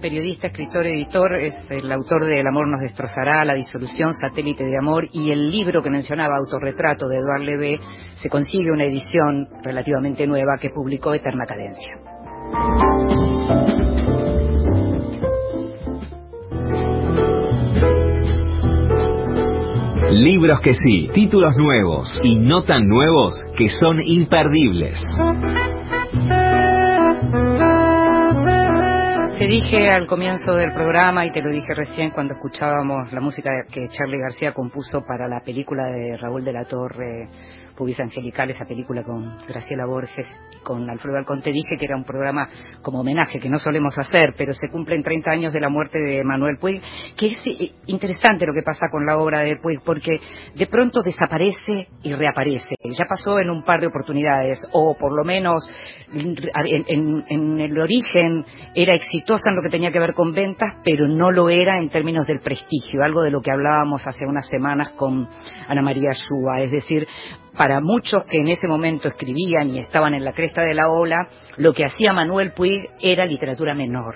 periodista, escritor, editor, es el autor de El amor nos destrozará, La disolución, Satélite de amor y el libro que mencionaba, Autorretrato de Eduard Levé, se consigue una edición relativamente nueva que publicó Eterna Cadencia. Libros que sí, títulos nuevos y no tan nuevos que son imperdibles. Te dije al comienzo del programa y te lo dije recién cuando escuchábamos la música que Charlie García compuso para la película de Raúl de la Torre, Pubis Angelical, esa película con Graciela Borges y con Alfredo Alcón. Te dije que era un programa como homenaje, que no solemos hacer, pero se cumplen 30 años de la muerte de Manuel Puig, que es eh, interesante lo que pasa con la obra de Puig, porque de pronto desaparece y reaparece. Ya pasó en un par de oportunidades, o por lo menos en, en, en el origen era exitosa en lo que tenía que ver con ventas, pero no lo era en términos del prestigio, algo de lo que hablábamos hace unas semanas con Ana María Shua, es decir, para muchos que en ese momento escribían y estaban en la cresta de la ola, lo que hacía Manuel Puig era literatura menor.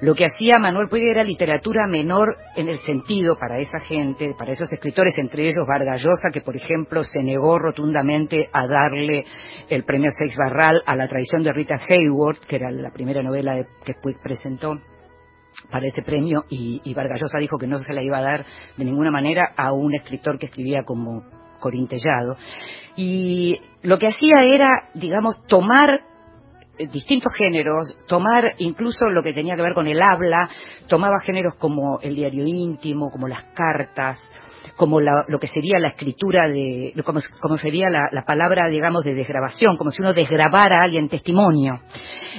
Lo que hacía Manuel Puig era literatura menor en el sentido para esa gente, para esos escritores, entre ellos Vargas Llosa, que por ejemplo se negó rotundamente a darle el premio Seix Barral a la traición de Rita Hayworth, que era la primera novela que Puig presentó para ese premio y, y Vargas Llosa dijo que no se la iba a dar de ninguna manera a un escritor que escribía como corintellado. Y lo que hacía era, digamos, tomar eh, distintos géneros, tomar incluso lo que tenía que ver con el habla, tomaba géneros como el diario íntimo, como las cartas, como la, lo que sería la escritura de, como, como sería la, la, palabra, digamos, de desgrabación, como si uno desgrabara a alguien testimonio.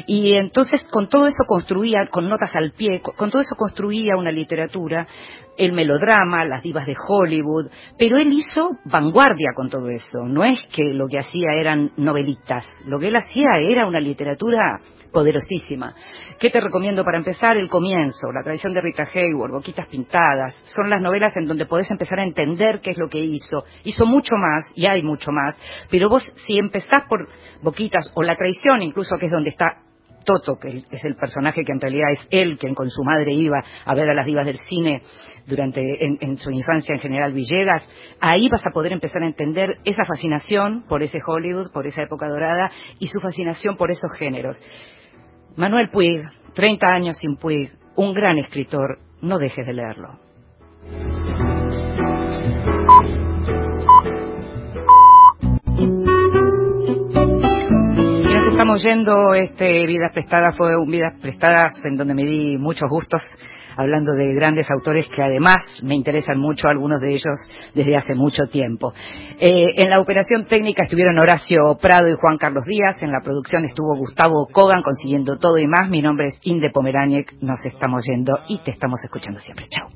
Y entonces con todo eso construía, con notas al pie, con, todo eso construía una literatura, el melodrama, las divas de Hollywood, pero él hizo vanguardia con todo eso. No es que lo que hacía eran novelitas, lo que él hacía era una literatura poderosísima. ¿Qué te recomiendo para empezar? El comienzo, la tradición de Rita Hayworth, Boquitas Pintadas. Son las novelas en donde podés empezar a entender qué es lo que hizo. Hizo mucho más, y hay mucho más, pero vos si empezás por Boquitas o La traición, incluso que es donde está Toto, que es el personaje que en realidad es él quien con su madre iba a ver a las divas del cine durante en, en, su infancia en General Villegas, ahí vas a poder empezar a entender esa fascinación por ese Hollywood, por esa época dorada y su fascinación por esos géneros. Manuel Puig, 30 años sin Puig, un gran escritor, no dejes de leerlo. Estamos yendo, este Vidas Prestadas fue un Vidas Prestadas en donde me di muchos gustos hablando de grandes autores que además me interesan mucho, algunos de ellos desde hace mucho tiempo. Eh, en la operación técnica estuvieron Horacio Prado y Juan Carlos Díaz, en la producción estuvo Gustavo Kogan consiguiendo todo y más. Mi nombre es Inde Pomeraniec, nos estamos yendo y te estamos escuchando siempre. Chao.